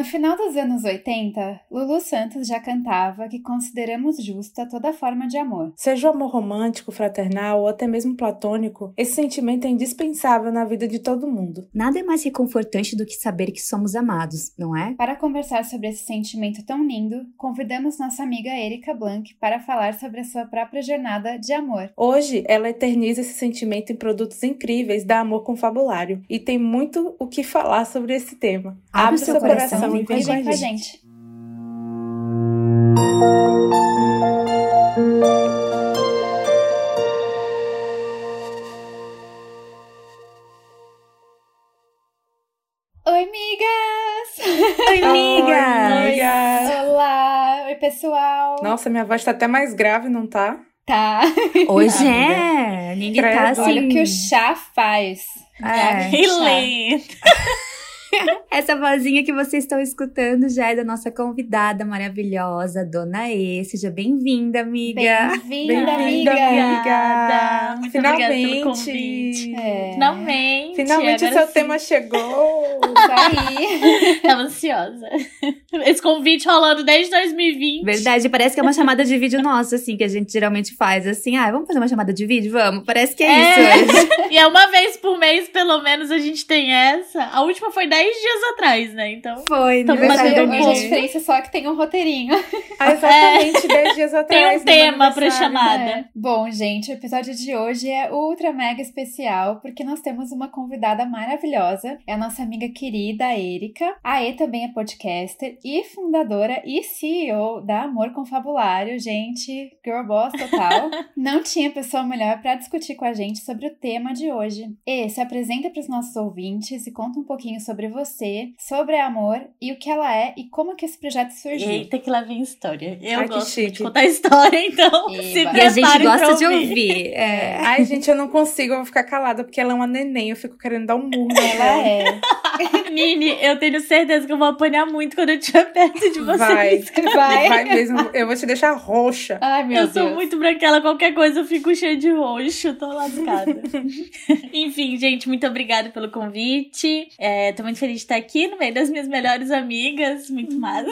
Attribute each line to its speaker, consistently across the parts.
Speaker 1: No final dos anos 80, Lulu Santos já cantava que consideramos justa toda forma de amor.
Speaker 2: Seja o amor romântico, fraternal ou até mesmo platônico, esse sentimento é indispensável na vida de todo mundo.
Speaker 3: Nada é mais reconfortante do que saber que somos amados, não é?
Speaker 1: Para conversar sobre esse sentimento tão lindo, convidamos nossa amiga Erika Blanc para falar sobre a sua própria jornada de amor.
Speaker 2: Hoje, ela eterniza esse sentimento em produtos incríveis da Amor Confabulário e tem muito o que falar sobre esse tema.
Speaker 3: Abre, Abre seu, seu coração, coração e vem,
Speaker 1: vem com a gente. Oi, migas!
Speaker 3: Oi, migas!
Speaker 1: Olá! Oi, pessoal!
Speaker 2: Nossa, minha voz tá até mais grave, não tá?
Speaker 1: Tá.
Speaker 3: Hoje é. Ninguém tá assim.
Speaker 1: Olha o que o chá faz.
Speaker 3: É. Que Essa vozinha que vocês estão escutando já é da nossa convidada maravilhosa, Dona E. Seja bem-vinda, amiga.
Speaker 1: Bem-vinda, amiga.
Speaker 4: Obrigada. Muito Finalmente. obrigada pelo convite. É. Finalmente.
Speaker 2: Finalmente o seu sim. tema chegou.
Speaker 1: Tá aí.
Speaker 4: Tava ansiosa. Esse convite rolando desde 2020.
Speaker 3: Verdade, parece que é uma chamada de vídeo nossa, assim, que a gente geralmente faz. Assim, ah, vamos fazer uma chamada de vídeo? Vamos. Parece que é, é. isso hoje.
Speaker 4: e é uma vez por mês, pelo menos, a gente tem essa. A última foi 10 dias atrás, né? Então.
Speaker 3: Foi,
Speaker 1: então batendo um A diferença só que tem um roteirinho.
Speaker 2: Ah, exatamente, 10 é. dias atrás.
Speaker 4: Tem um tema pra chamada. É.
Speaker 1: Bom, gente, o episódio de hoje é ultra mega especial, porque nós temos uma convidada maravilhosa. É a nossa amiga querida, Erika. A E também é podcaster e fundadora e CEO da Amor Confabulário. Gente, girl boss total. Não tinha pessoa melhor para discutir com a gente sobre o tema de hoje. E se apresenta para os nossos ouvintes e conta um pouquinho sobre você, sobre amor e o que ela é e como que esse projeto surgiu.
Speaker 4: Eita, que lá vem história. Eu Ai, gosto de contar história, então Eba. se E
Speaker 3: a gente gosta de ouvir. É.
Speaker 2: Ai, gente, eu não consigo, eu vou ficar calada, porque ela é uma neném, eu fico querendo dar um murro
Speaker 1: Ela é.
Speaker 4: Nini, eu tenho certeza que eu vou apanhar muito quando eu estiver perto de você.
Speaker 2: Vai, vai. Vai mesmo, eu vou te deixar roxa.
Speaker 1: Ai, meu
Speaker 4: eu
Speaker 1: Deus.
Speaker 4: Eu sou muito branquela, qualquer coisa eu fico cheia de roxo, tô lascada. Enfim, gente, muito obrigada pelo convite. É, tô muito feliz de estar aqui no meio das minhas melhores amigas. Muito massa.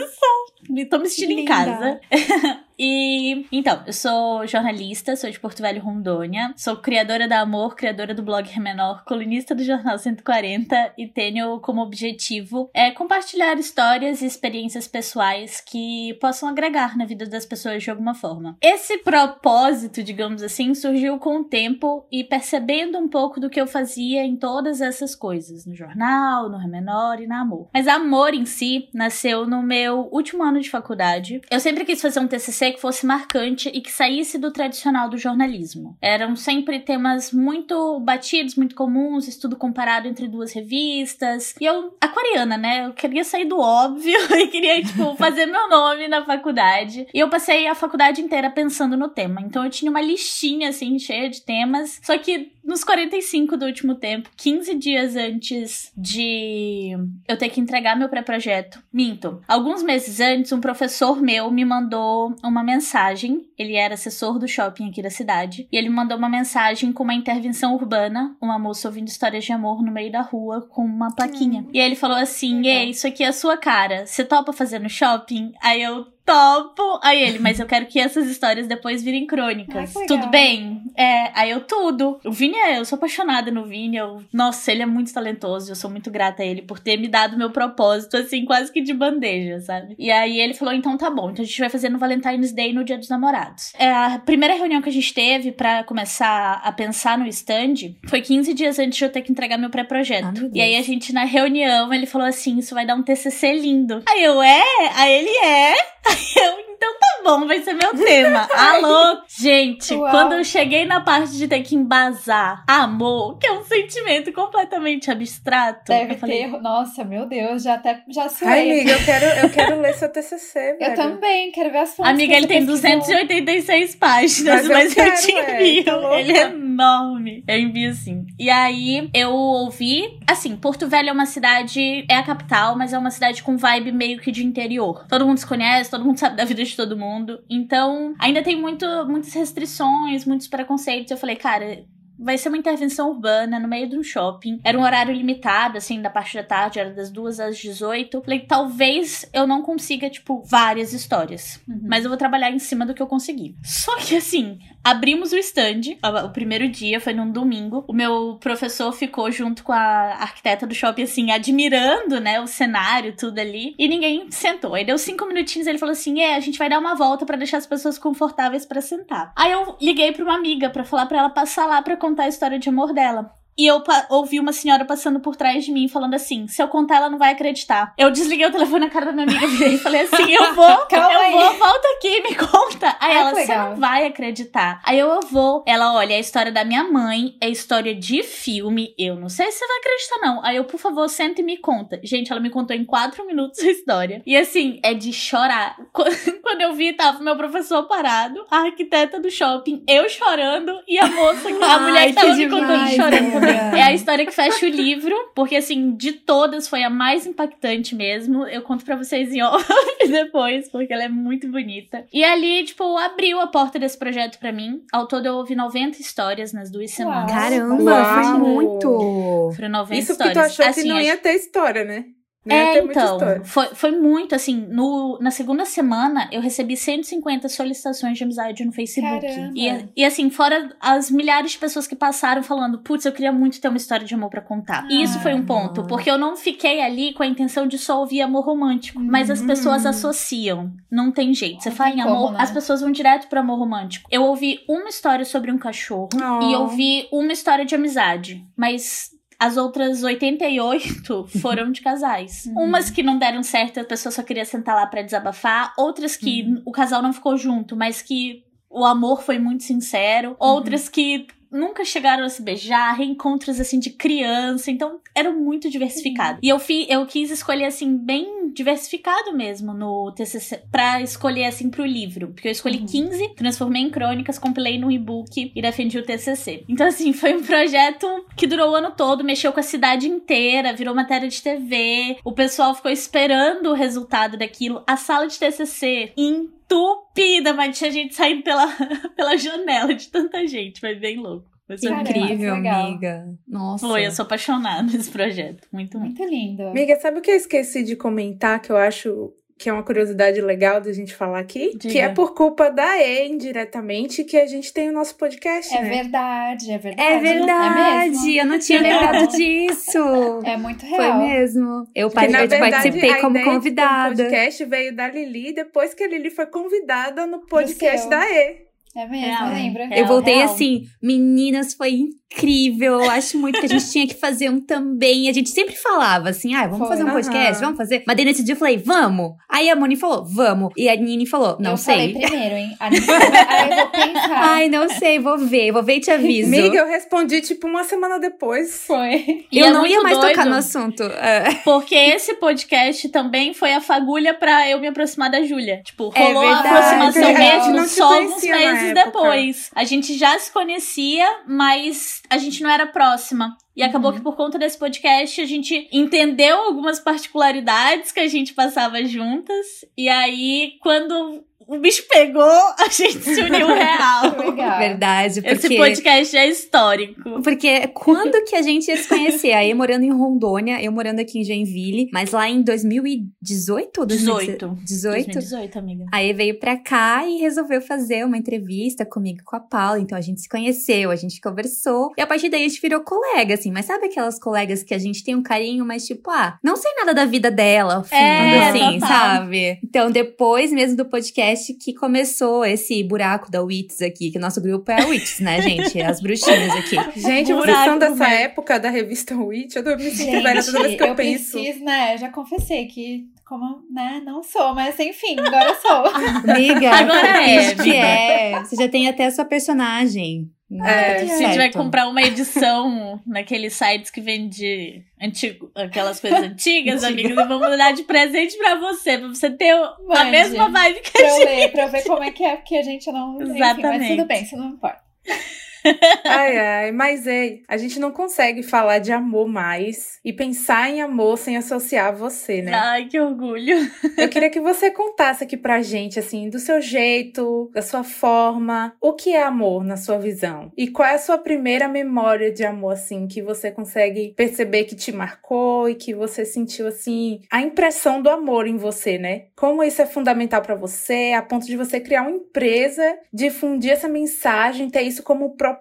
Speaker 4: Tô me sentindo Linda. em casa. E então, eu sou jornalista, sou de Porto Velho, Rondônia, sou criadora da Amor, criadora do blog Remenor, colunista do Jornal 140 e tenho como objetivo é compartilhar histórias e experiências pessoais que possam agregar na vida das pessoas de alguma forma. Esse propósito, digamos assim, surgiu com o tempo e percebendo um pouco do que eu fazia em todas essas coisas, no jornal, no Remenor e na Amor. Mas Amor em si nasceu no meu último ano de faculdade. Eu sempre quis fazer um TCC que fosse marcante e que saísse do tradicional do jornalismo. Eram sempre temas muito batidos, muito comuns, estudo comparado entre duas revistas. E eu, aquariana, né? Eu queria sair do óbvio e queria, tipo, fazer meu nome na faculdade. E eu passei a faculdade inteira pensando no tema. Então eu tinha uma listinha, assim, cheia de temas. Só que nos 45 do último tempo, 15 dias antes de eu ter que entregar meu pré-projeto, minto. Alguns meses antes, um professor meu me mandou uma mensagem. Ele era assessor do shopping aqui da cidade. E ele mandou uma mensagem com uma intervenção urbana, uma moça ouvindo histórias de amor no meio da rua com uma plaquinha. Hum. E aí ele falou assim: Ei, isso aqui é a sua cara. Você topa fazer no shopping? Aí eu topo. Aí ele, mas eu quero que essas histórias depois virem crônicas. Ai, tudo bem? É, aí eu tudo. O Vini é, eu sou apaixonada no Vini. Eu, nossa, ele é muito talentoso. Eu sou muito grata a ele por ter me dado meu propósito, assim, quase que de bandeja, sabe? E aí ele falou: então tá bom, então a gente vai fazer no Valentine's Day no Dia dos Namorados. É, a primeira reunião que a gente teve para começar a pensar no stand foi 15 dias antes de eu ter que entregar meu pré-projeto. Ah, e aí a gente, na reunião, ele falou assim: isso vai dar um TCC lindo. Aí eu, é? Aí ele é. hell então tá bom, vai ser meu tema. Alô, gente, Uau. quando eu cheguei na parte de ter que embasar amor, que é um sentimento completamente abstrato.
Speaker 1: Deve
Speaker 4: falei,
Speaker 1: ter, nossa, meu Deus, já até já sei.
Speaker 2: Ai, amiga, eu quero, eu quero ler seu TCC, velho.
Speaker 1: Eu também, quero ver as fotos.
Speaker 4: Amiga, ele tem 286 páginas, mas, mas eu, eu te envio. É, ele é enorme. Eu envio sim. E aí, eu ouvi, assim, Porto Velho é uma cidade, é a capital, mas é uma cidade com vibe meio que de interior. Todo mundo se conhece, todo mundo sabe da vida de todo mundo. Então, ainda tem muito, muitas restrições, muitos preconceitos. Eu falei, cara, vai ser uma intervenção urbana no meio de um shopping. Era um horário limitado, assim, da parte da tarde, era das duas às 18. Falei, talvez eu não consiga, tipo, várias histórias. Uhum. Mas eu vou trabalhar em cima do que eu conseguir. Só que, assim, abrimos o stand. O primeiro dia foi num domingo. O meu professor ficou junto com a arquiteta do shopping, assim, admirando, né, o cenário, tudo ali. E ninguém sentou. Aí deu cinco minutinhos ele falou assim: é, a gente vai dar uma volta para deixar as pessoas confortáveis para sentar. Aí eu liguei pra uma amiga para falar para ela passar lá para contar a história de amor dela. E eu ouvi uma senhora passando por trás de mim falando assim: se eu contar, ela não vai acreditar. Eu desliguei o telefone na cara da minha amiga e falei assim: eu vou, eu aí. vou, volta aqui, me conta. Aí ela, você não vai acreditar. Aí eu, eu vou. Ela, olha, é a história da minha mãe, é história de filme. Eu não sei se você vai acreditar, não. Aí eu, por favor, senta e me conta. Gente, ela me contou em quatro minutos a história. E assim, é de chorar. Quando eu vi, tava meu professor parado, a arquiteta do shopping, eu chorando e a moça, a mulher que tava que me contando chorando é a história que fecha o livro, porque assim, de todas foi a mais impactante mesmo. Eu conto para vocês em off depois, porque ela é muito bonita. E ali, tipo, abriu a porta desse projeto para mim. Ao todo eu ouvi 90 histórias nas duas semanas.
Speaker 3: Caramba, Uau. foi muito.
Speaker 4: Foram 90
Speaker 2: Isso
Speaker 4: histórias.
Speaker 2: Isso que tu achou assim, que não ia ter história, né?
Speaker 4: É, então, foi, foi muito, assim, no, na segunda semana eu recebi 150 solicitações de amizade no Facebook. E, e assim, fora as milhares de pessoas que passaram falando, putz, eu queria muito ter uma história de amor para contar. E isso foi um ponto, porque eu não fiquei ali com a intenção de só ouvir amor romântico, mas as pessoas uhum. associam, não tem jeito. Você fala em amor, como, né? as pessoas vão direto pro amor romântico. Eu ouvi uma história sobre um cachorro oh. e ouvi uma história de amizade, mas as outras 88 foram de casais. Uhum. Umas que não deram certo, a pessoa só queria sentar lá para desabafar. Outras que uhum. o casal não ficou junto, mas que o amor foi muito sincero. Uhum. Outras que nunca chegaram a se beijar, reencontros assim de criança, então era muito diversificado. Uhum. E eu, fi, eu quis escolher assim bem diversificado mesmo no TCC para escolher assim pro livro, porque eu escolhi uhum. 15, transformei em crônicas, compilei no e-book e defendi o TCC. Então assim, foi um projeto que durou o ano todo, mexeu com a cidade inteira, virou matéria de TV, o pessoal ficou esperando o resultado daquilo. A sala de TCC em entupida, mas tinha gente saindo pela, pela janela de tanta gente. Foi bem louco. Foi
Speaker 3: incrível, amiga. Nossa.
Speaker 4: Foi, eu sou apaixonada nesse projeto. Muito,
Speaker 1: muito. Muito lindo.
Speaker 2: Amiga, sabe o que eu esqueci de comentar que eu acho que é uma curiosidade legal da gente falar aqui, Diga. que é por culpa da E, indiretamente, que a gente tem o nosso podcast,
Speaker 1: é
Speaker 2: né?
Speaker 1: verdade, é verdade.
Speaker 3: É verdade, é eu não tinha lembrado disso.
Speaker 1: É muito real.
Speaker 3: Foi mesmo. Eu, Porque, eu verdade, participei como convidada. O
Speaker 2: podcast veio da Lili, depois que a Lili foi convidada no podcast da E.
Speaker 1: É mesmo, real, lembra?
Speaker 3: Eu voltei real. assim, meninas, foi incrível. Eu acho muito que a gente tinha que fazer um também. A gente sempre falava assim, ah, vamos Foi, fazer um podcast, uhum. vamos fazer. Mas daí nesse dia eu falei, vamos. Aí a Moni falou, vamos. E a Nini falou, não
Speaker 1: eu
Speaker 3: sei.
Speaker 1: Eu falei primeiro, hein? A Nini falou, aí eu vou pensar.
Speaker 3: Ai, não sei, vou ver, vou ver e te aviso.
Speaker 2: Amiga, eu respondi tipo uma semana depois.
Speaker 1: Foi.
Speaker 3: E eu é não ia mais doido, tocar no assunto. É.
Speaker 4: Porque esse podcast também foi a fagulha pra eu me aproximar da Júlia. Tipo, é rolou é a aproximação mesmo só uns meses depois. A gente já se conhecia, mas a gente não era próxima. E acabou uhum. que por conta desse podcast a gente entendeu algumas particularidades que a gente passava juntas. E aí, quando o bicho pegou, a gente se uniu real.
Speaker 3: Legal. Verdade.
Speaker 4: Porque... Esse podcast é histórico.
Speaker 3: Porque quando que a gente ia se conhecer? Aí morando em Rondônia, eu morando aqui em Joinville, mas lá em 2018 ou
Speaker 4: 2018?
Speaker 3: 18?
Speaker 4: 2018, amiga.
Speaker 3: Aí veio pra cá e resolveu fazer uma entrevista comigo com a Paula. Então a gente se conheceu, a gente conversou. E a partir daí a gente virou colega, assim. Mas sabe aquelas colegas que a gente tem um carinho, mas tipo, ah, não sei nada da vida dela, fundo, é, assim, total. sabe? Então depois mesmo do podcast, podcast que começou esse buraco da Wits aqui, que nosso grupo é a Wits, né, gente? As bruxinhas aqui.
Speaker 2: Gente, vocês são dessa época da revista Witch? Eu tô me sentindo velha toda vez que eu, eu penso.
Speaker 1: Preciso, né, já confessei que como, né, não sou, mas enfim, agora sou.
Speaker 3: Amiga,
Speaker 4: agora é,
Speaker 3: que é. Você já tem até a sua personagem.
Speaker 4: É, se a gente vai comprar uma edição naqueles sites que vende antigo, aquelas coisas antigas, amigos, e vamos dar de presente pra você, pra você ter Mande, a mesma vibe que
Speaker 1: a
Speaker 4: gente.
Speaker 1: Ler, pra eu ver como é que é, porque a gente não.
Speaker 4: Exatamente.
Speaker 1: Enfim, mas tudo bem, isso não importa.
Speaker 2: Ai, ai, mas é, a gente não consegue falar de amor mais e pensar em amor sem associar você, né?
Speaker 4: Ai, que orgulho.
Speaker 2: Eu queria que você contasse aqui pra gente, assim, do seu jeito, da sua forma, o que é amor na sua visão? E qual é a sua primeira memória de amor, assim, que você consegue perceber que te marcou e que você sentiu, assim, a impressão do amor em você, né? Como isso é fundamental para você, a ponto de você criar uma empresa, difundir essa mensagem, ter isso como propósito.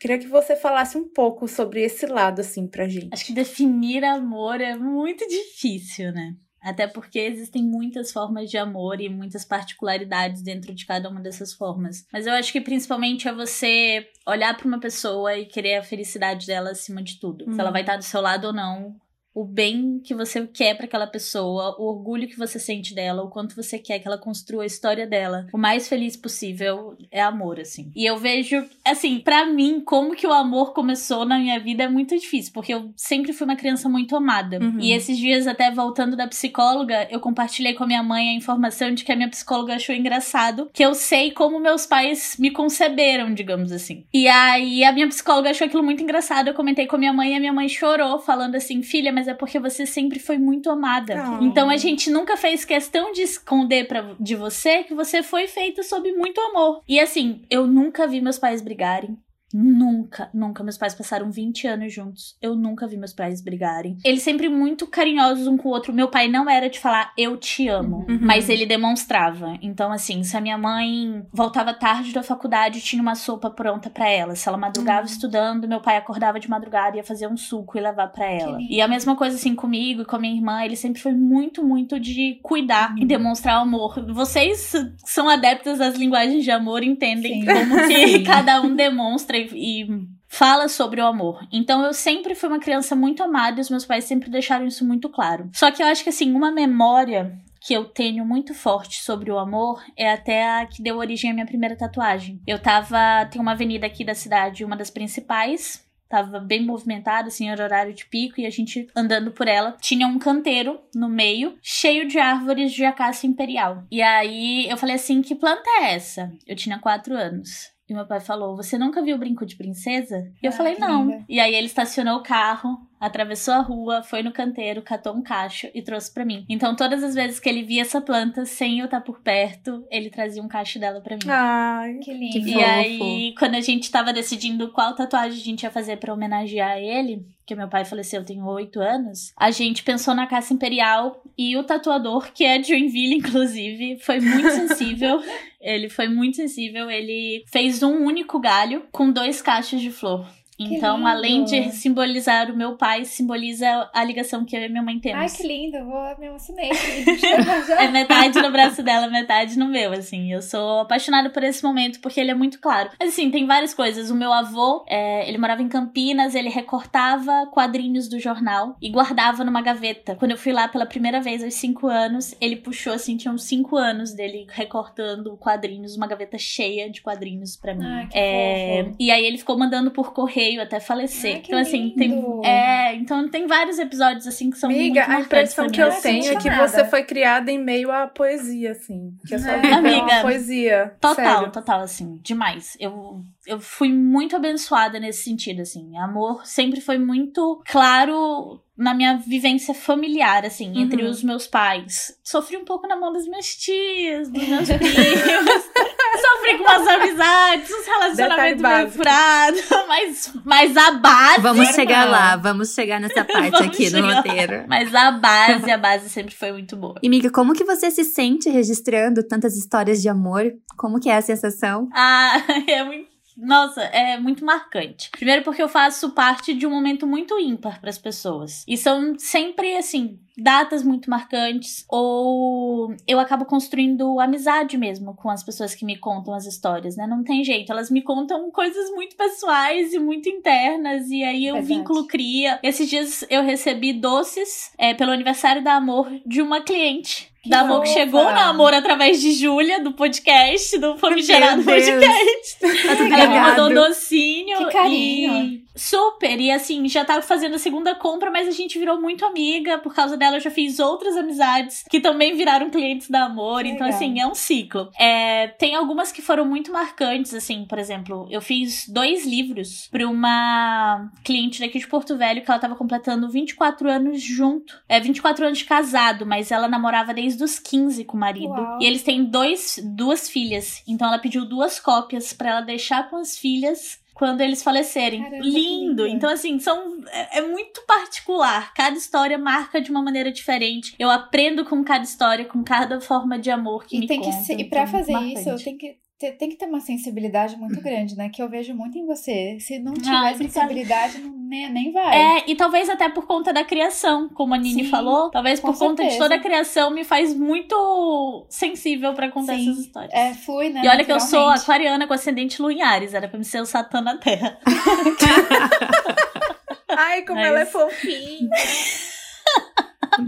Speaker 2: Queria que você falasse um pouco sobre esse lado, assim, pra gente.
Speaker 4: Acho que definir amor é muito difícil, né? Até porque existem muitas formas de amor e muitas particularidades dentro de cada uma dessas formas. Mas eu acho que principalmente é você olhar para uma pessoa e querer a felicidade dela acima de tudo. Se ela vai estar do seu lado ou não, o bem que você quer para aquela pessoa, o orgulho que você sente dela, o quanto você quer que ela construa a história dela. O mais feliz possível é amor, assim. E eu vejo, assim, para mim, como que o amor começou na minha vida é muito difícil, porque eu sempre fui uma criança muito amada.
Speaker 2: Uhum.
Speaker 4: E esses dias, até voltando da psicóloga, eu compartilhei com a minha mãe a informação de que a minha psicóloga achou engraçado que eu sei como meus pais me conceberam, digamos assim. E aí a minha psicóloga achou aquilo muito engraçado. Eu comentei com a minha mãe e a minha mãe chorou, falando assim: filha, mas é porque você sempre foi muito amada.
Speaker 2: Oh.
Speaker 4: Então a gente nunca fez questão de esconder pra, de você que você foi feita sob muito amor. E assim, eu nunca vi meus pais brigarem. Nunca, nunca. Meus pais passaram 20 anos juntos. Eu nunca vi meus pais brigarem. Eles sempre muito carinhosos um com o outro. Meu pai não era de falar eu te amo,
Speaker 2: Uhum.
Speaker 4: mas ele demonstrava. Então, assim, se a minha mãe voltava tarde da faculdade, tinha uma sopa pronta pra ela. Se ela madrugava
Speaker 2: Uhum.
Speaker 4: estudando, meu pai acordava de madrugada e ia fazer um suco e levar pra ela. E a mesma coisa, assim, comigo e com a minha irmã. Ele sempre foi muito, muito de cuidar
Speaker 1: Uhum.
Speaker 4: e demonstrar amor. Vocês são adeptas das linguagens de amor, entendem
Speaker 1: Sim.
Speaker 4: como que cada um demonstra e, e fala sobre o amor. Então eu sempre fui uma criança muito amada e os meus pais sempre deixaram isso muito claro. Só que eu acho que assim, uma memória que eu tenho muito forte sobre o amor é até a que deu origem à minha primeira tatuagem. Eu tava. Tem uma avenida aqui da cidade, uma das principais. Tava bem movimentada, assim, era horário de pico, e a gente andando por ela. Tinha um canteiro no meio, cheio de árvores de acácia imperial. E aí eu falei assim: que planta é essa? Eu tinha quatro anos. E meu pai falou: Você nunca viu brinco de princesa? E eu
Speaker 1: Ah,
Speaker 4: falei:
Speaker 1: que
Speaker 4: Não.
Speaker 1: linda.
Speaker 4: E aí ele estacionou o carro, atravessou a rua, foi no canteiro, catou um cacho e trouxe pra mim. Então, todas as vezes que ele via essa planta sem eu estar por perto, ele trazia um cacho dela pra mim.
Speaker 2: Ai,
Speaker 1: Que
Speaker 3: Que
Speaker 1: lindo.
Speaker 4: E
Speaker 3: fofo.
Speaker 4: aí, quando a gente tava decidindo qual tatuagem a gente ia fazer pra homenagear ele, que meu pai faleceu tem oito anos, a gente pensou na caça imperial e o tatuador, que é de Joinville, inclusive, foi muito sensível. ele foi muito sensível. Ele fez um único galho com dois cachos de flor. Então, além de simbolizar o meu pai, simboliza a ligação que eu e minha mãe temos.
Speaker 1: Ai, que lindo. Vou me emocionei.
Speaker 4: É metade no braço dela, metade no meu, assim. Eu sou apaixonada por esse momento porque ele é muito claro. Mas, assim, tem várias coisas. O meu avô, é, ele morava em Campinas, ele recortava quadrinhos do jornal e guardava numa gaveta. Quando eu fui lá pela primeira vez, aos cinco anos, ele puxou, assim, tinha uns cinco anos dele recortando quadrinhos, uma gaveta cheia de quadrinhos pra mim.
Speaker 1: Ah, que
Speaker 4: É,
Speaker 1: fofo.
Speaker 4: e aí ele ficou mandando por correio até falecer.
Speaker 1: Ai,
Speaker 4: então, assim,
Speaker 1: lindo.
Speaker 4: tem. É, então tem vários episódios, assim, que são
Speaker 2: amiga,
Speaker 4: muito
Speaker 2: a impressão
Speaker 4: pra
Speaker 2: que eu
Speaker 1: Ah,
Speaker 2: tenho é que você foi criada em meio à poesia, assim. Que a sua
Speaker 1: É.
Speaker 2: vida é
Speaker 4: Amiga,
Speaker 2: uma poesia.
Speaker 4: Total,
Speaker 2: sério.
Speaker 4: total, assim, demais. Eu, eu fui muito abençoada nesse sentido, assim. Amor sempre foi muito claro na minha vivência familiar, assim,
Speaker 2: Uhum.
Speaker 4: entre os meus pais. Sofri um pouco na mão das minhas tias, dos meus primos. Sofri com umas amizades, uns relacionamentos meio furados. Mas, mas a base.
Speaker 3: Vamos chegar
Speaker 4: não.
Speaker 3: lá, vamos chegar nessa parte aqui do
Speaker 4: lá.
Speaker 3: roteiro.
Speaker 4: Mas a base, a base sempre foi muito boa.
Speaker 3: E, Miga, como que você se sente registrando tantas histórias de amor? Como que é a sensação?
Speaker 4: Ah, é muito. Nossa, é muito marcante. Primeiro porque eu faço parte de um momento muito ímpar para as pessoas. E são sempre assim, datas muito marcantes ou eu acabo construindo amizade mesmo com as pessoas que me contam as histórias, né? Não tem jeito, elas me contam coisas muito pessoais e muito internas e aí o vínculo cria. Esses dias eu recebi doces é, pelo aniversário da Amor de uma cliente. Da Amor que chegou na Amor através de Júlia, do podcast, do Famigerado. Podcast. Ela me mandou um docinho.
Speaker 1: Que carinho.
Speaker 4: E Super! E assim, já tava fazendo a segunda compra, mas a gente virou muito amiga. Por causa dela, eu já fiz outras amizades que também viraram clientes da Amor.
Speaker 1: Que
Speaker 4: então,
Speaker 1: legal.
Speaker 4: assim, é um ciclo. É, tem algumas que foram muito marcantes, assim, por exemplo, eu fiz dois livros pra uma cliente daqui de Porto Velho que ela tava completando 24 anos junto. É, 24 anos de casado, mas ela namorava desde os 15 com o marido.
Speaker 1: Uau.
Speaker 4: E eles têm dois, duas filhas. Então ela pediu duas cópias pra ela deixar com as filhas quando eles falecerem.
Speaker 1: Caramba, que
Speaker 4: lindo.
Speaker 1: lindo.
Speaker 4: Então, assim, são. É, é muito particular. Cada história marca de uma maneira diferente. Eu aprendo com cada história, com cada forma de amor que
Speaker 1: E
Speaker 4: me
Speaker 1: tem que
Speaker 4: contam.
Speaker 1: ser, e
Speaker 4: Então,
Speaker 1: pra fazer
Speaker 4: marcante.
Speaker 1: isso, tem que ter, tem que ter uma sensibilidade muito grande, né? Que eu vejo muito em você. Se não tiver
Speaker 4: Ai, obrigada.
Speaker 1: sensibilidade, não, nem, nem vai.
Speaker 4: É, e talvez até por conta da criação, como a Nini
Speaker 1: Sim,
Speaker 4: falou, talvez por conta de
Speaker 1: certeza.
Speaker 4: toda a criação me faz muito sensível pra contar
Speaker 1: Sim,
Speaker 4: essas histórias.
Speaker 1: É, flui, né?
Speaker 4: E olha que eu sou aquariana com ascendente Lu em Ares, era pra me ser o Satã na Terra.
Speaker 2: Ai, como
Speaker 4: Mas-
Speaker 2: ela é fofinha.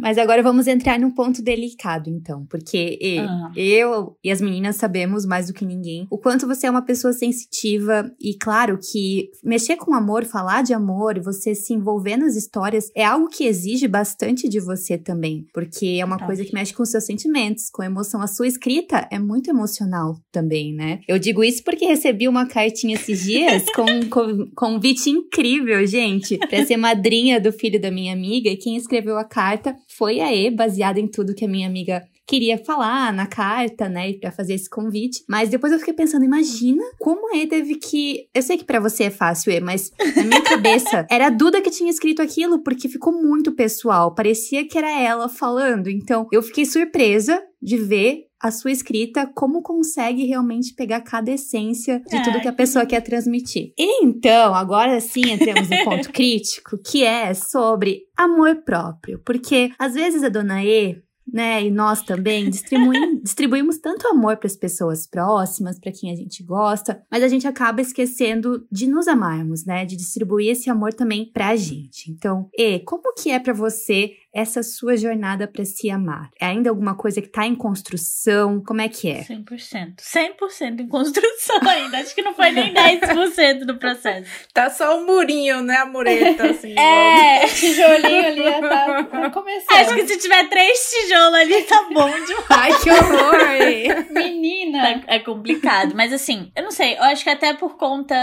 Speaker 3: Mas agora vamos entrar num ponto delicado, então, porque e,
Speaker 4: Ah.
Speaker 3: eu e as meninas sabemos mais do que ninguém o quanto você é uma pessoa sensitiva e claro que mexer com amor, falar de amor você se envolver nas histórias é algo que exige bastante de você também, porque é uma
Speaker 4: Tá.
Speaker 3: coisa que mexe com seus sentimentos, com a emoção. A sua escrita é muito emocional também, né? Eu digo isso porque recebi uma cartinha esses dias com um co- convite incrível, gente, pra ser madrinha do filho da minha amiga e quem escreveu a carta foi a E, baseada em tudo que a minha amiga queria falar na carta, né, pra fazer esse convite. Mas depois eu fiquei pensando, imagina como a E teve que. Eu sei que pra você é fácil, E, mas na minha cabeça era a Duda que tinha escrito aquilo, porque ficou muito pessoal. Parecia que era ela falando. Então eu fiquei surpresa de ver a sua escrita, como consegue realmente pegar cada essência de tudo que a pessoa quer transmitir. E então, agora sim entramos no ponto crítico, que é sobre amor próprio. Porque às vezes a dona E né, e nós também distribuim- distribuímos tanto amor para as pessoas próximas, para quem a gente gosta, mas a gente acaba esquecendo de nos amarmos, né, de distribuir esse amor também pra gente. Então, E, como que é para você essa sua jornada para se amar? É ainda alguma coisa que tá em construção? Como é que é?
Speaker 4: 100%. 100% em construção ainda. Acho que não foi nem 10% do processo.
Speaker 2: Tá só o murinho, né, a mureta, assim.
Speaker 4: É.
Speaker 1: O tijolinho ali já tá, tá começando.
Speaker 4: Acho que se tiver três tijolos ali, tá bom demais.
Speaker 3: Ai, que horror!
Speaker 1: Menina!
Speaker 4: É, é complicado. Mas assim, eu não sei. Eu acho que até por conta.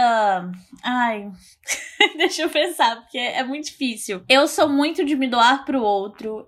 Speaker 4: Ai. Deixa eu pensar, porque é muito difícil. Eu sou muito de me doar pro outro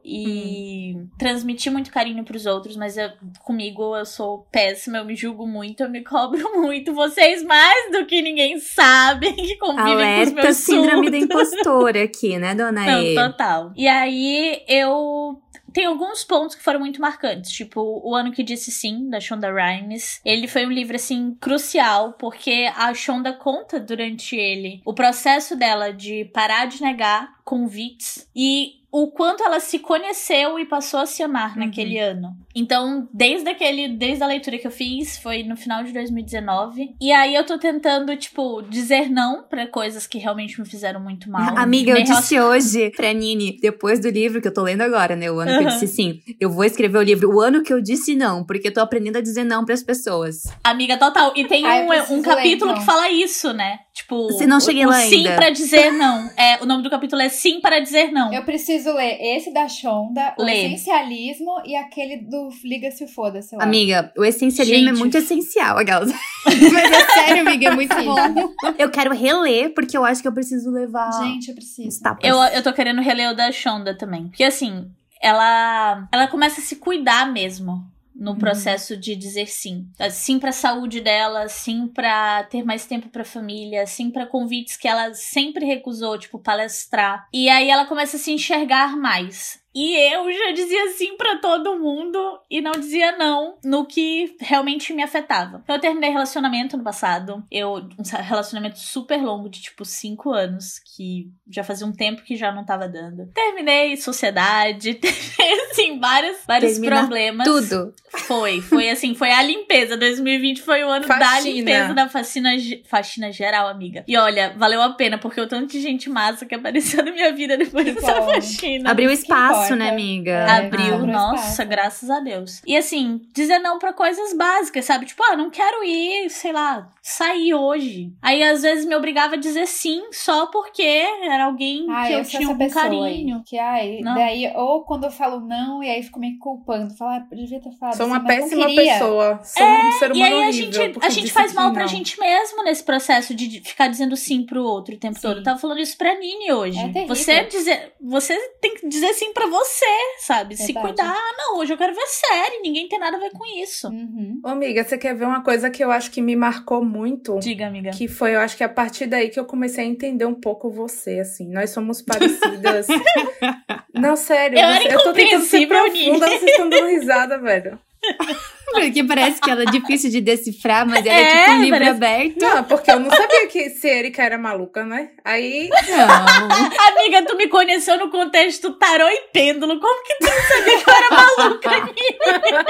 Speaker 4: e transmitir muito carinho pros outros, mas eu- comigo eu sou péssima, eu me julgo muito, eu me cobro muito. Vocês mais do que ninguém sabem que convivem com os
Speaker 3: Alerta
Speaker 4: meus
Speaker 3: síndrome da impostora aqui, né, dona
Speaker 4: Não,
Speaker 3: E?
Speaker 4: total. E aí eu tem alguns pontos que foram muito marcantes, tipo O Ano que Disse Sim, da Shonda Rhimes. Ele foi um livro, assim, crucial, porque a Shonda conta durante ele o processo dela de parar de negar convites e o quanto ela se conheceu e passou a se amar
Speaker 3: Uhum.
Speaker 4: naquele ano. Então, desde aquele, desde a leitura que eu fiz, foi no final de 2019. E aí eu tô tentando, tipo, dizer não pra coisas que realmente me fizeram muito mal.
Speaker 3: Amiga, eu disse hoje pra Nini, depois do livro que eu tô lendo agora, né? O ano que eu disse sim. Eu vou escrever o livro O ano que eu disse não, porque eu tô aprendendo a dizer não pras pessoas.
Speaker 4: Amiga, total. E tem
Speaker 1: eu
Speaker 4: um, um
Speaker 1: ler,
Speaker 4: capítulo
Speaker 1: então.
Speaker 4: que fala isso, né? Tipo,
Speaker 3: Você não cheguei
Speaker 4: o,
Speaker 3: lá
Speaker 4: o sim
Speaker 3: ainda.
Speaker 4: pra dizer não. É, o nome do capítulo é Sim para dizer não.
Speaker 1: Eu preciso ler esse da Shonda, o
Speaker 4: Lê.
Speaker 1: essencialismo e aquele do Liga-se o Foda-se.
Speaker 3: Amiga, o essencialismo é
Speaker 4: Gente.
Speaker 3: muito essencial, aquelas.
Speaker 1: Mas é sério, amiga, é muito bom.
Speaker 3: Eu quero reler, porque eu acho que eu preciso levar
Speaker 1: Gente, eu preciso.
Speaker 3: tapas.
Speaker 4: Eu, eu tô querendo reler o da Shonda também. Porque assim, ela, ela começa a se cuidar mesmo. No
Speaker 1: Uhum.
Speaker 4: processo de dizer sim. Sim pra saúde dela, sim pra ter mais tempo pra família, sim pra convites que ela sempre recusou, tipo palestrar. E aí ela começa a se enxergar mais. E eu já dizia sim pra todo mundo e não dizia não no que realmente me afetava. Então eu terminei relacionamento no passado. Eu um relacionamento super longo de tipo cinco anos, que já fazia um tempo que já não tava dando. Terminei sociedade, terminei assim vários vários
Speaker 3: Terminar
Speaker 4: problemas.
Speaker 3: Tudo.
Speaker 4: Foi, foi assim, foi a limpeza. 2020 foi o ano da
Speaker 2: Faxina.
Speaker 4: limpeza da faxina, faxina geral, amiga. E olha, valeu a pena, porque o tanto de gente massa que apareceu na minha vida depois
Speaker 1: Que
Speaker 4: dessa
Speaker 1: bom.
Speaker 4: faxina.
Speaker 3: Abriu espaço, espaço, né, amiga?
Speaker 1: É,
Speaker 4: Abriu,
Speaker 1: abriu
Speaker 4: nossa,
Speaker 1: espaço.
Speaker 4: graças a Deus. E assim, dizer não pra coisas básicas, sabe? Tipo, ah, não quero ir, sei lá, sair hoje. Aí às vezes me obrigava a dizer sim só porque era alguém
Speaker 1: Ah,
Speaker 4: que eu
Speaker 1: eu
Speaker 4: tinha
Speaker 1: pessoa
Speaker 4: carinho.
Speaker 1: aí. Que ai,
Speaker 4: Não.
Speaker 1: daí, ou quando eu falo não, e aí fico me culpando. Falar, ah, devia ter falado
Speaker 2: Sou
Speaker 1: assim,
Speaker 2: uma péssima pessoa. Sou um ser
Speaker 4: É, E
Speaker 2: humano
Speaker 4: aí a
Speaker 2: horrível.
Speaker 4: gente,
Speaker 2: porque
Speaker 4: a gente faz mal pra
Speaker 2: não.
Speaker 4: gente mesmo nesse processo de ficar dizendo sim pro outro o tempo
Speaker 1: Sim.
Speaker 4: todo. Eu tava falando isso pra Nini hoje.
Speaker 1: É terrível.
Speaker 4: você dizer, você tem que dizer sim pra você, sabe? Se
Speaker 1: Verdade.
Speaker 4: cuidar. Ah, não, hoje eu quero ver série, ninguém tem nada a ver com isso.
Speaker 1: Uhum.
Speaker 2: Ô, amiga, você quer ver uma coisa que eu acho que me marcou muito?
Speaker 4: Diga, amiga.
Speaker 2: Que foi, eu acho que a partir daí que eu comecei a entender um pouco você, assim. Nós somos parecidas. não, sério.
Speaker 4: Eu
Speaker 2: você-
Speaker 4: era
Speaker 2: eu tô tentando ser profunda, vocês estão dando risada, velho.
Speaker 3: Porque parece que ela é difícil de decifrar, mas ela é,
Speaker 4: É,
Speaker 3: tipo um livro
Speaker 4: parece-
Speaker 3: aberto.
Speaker 2: Não, porque eu não sabia que se Erika era maluca, né? Aí,
Speaker 3: Não.
Speaker 4: Amiga, tu me conheceu no contexto tarô e pêndulo. Como que tu não sabia que eu era maluca, Nini?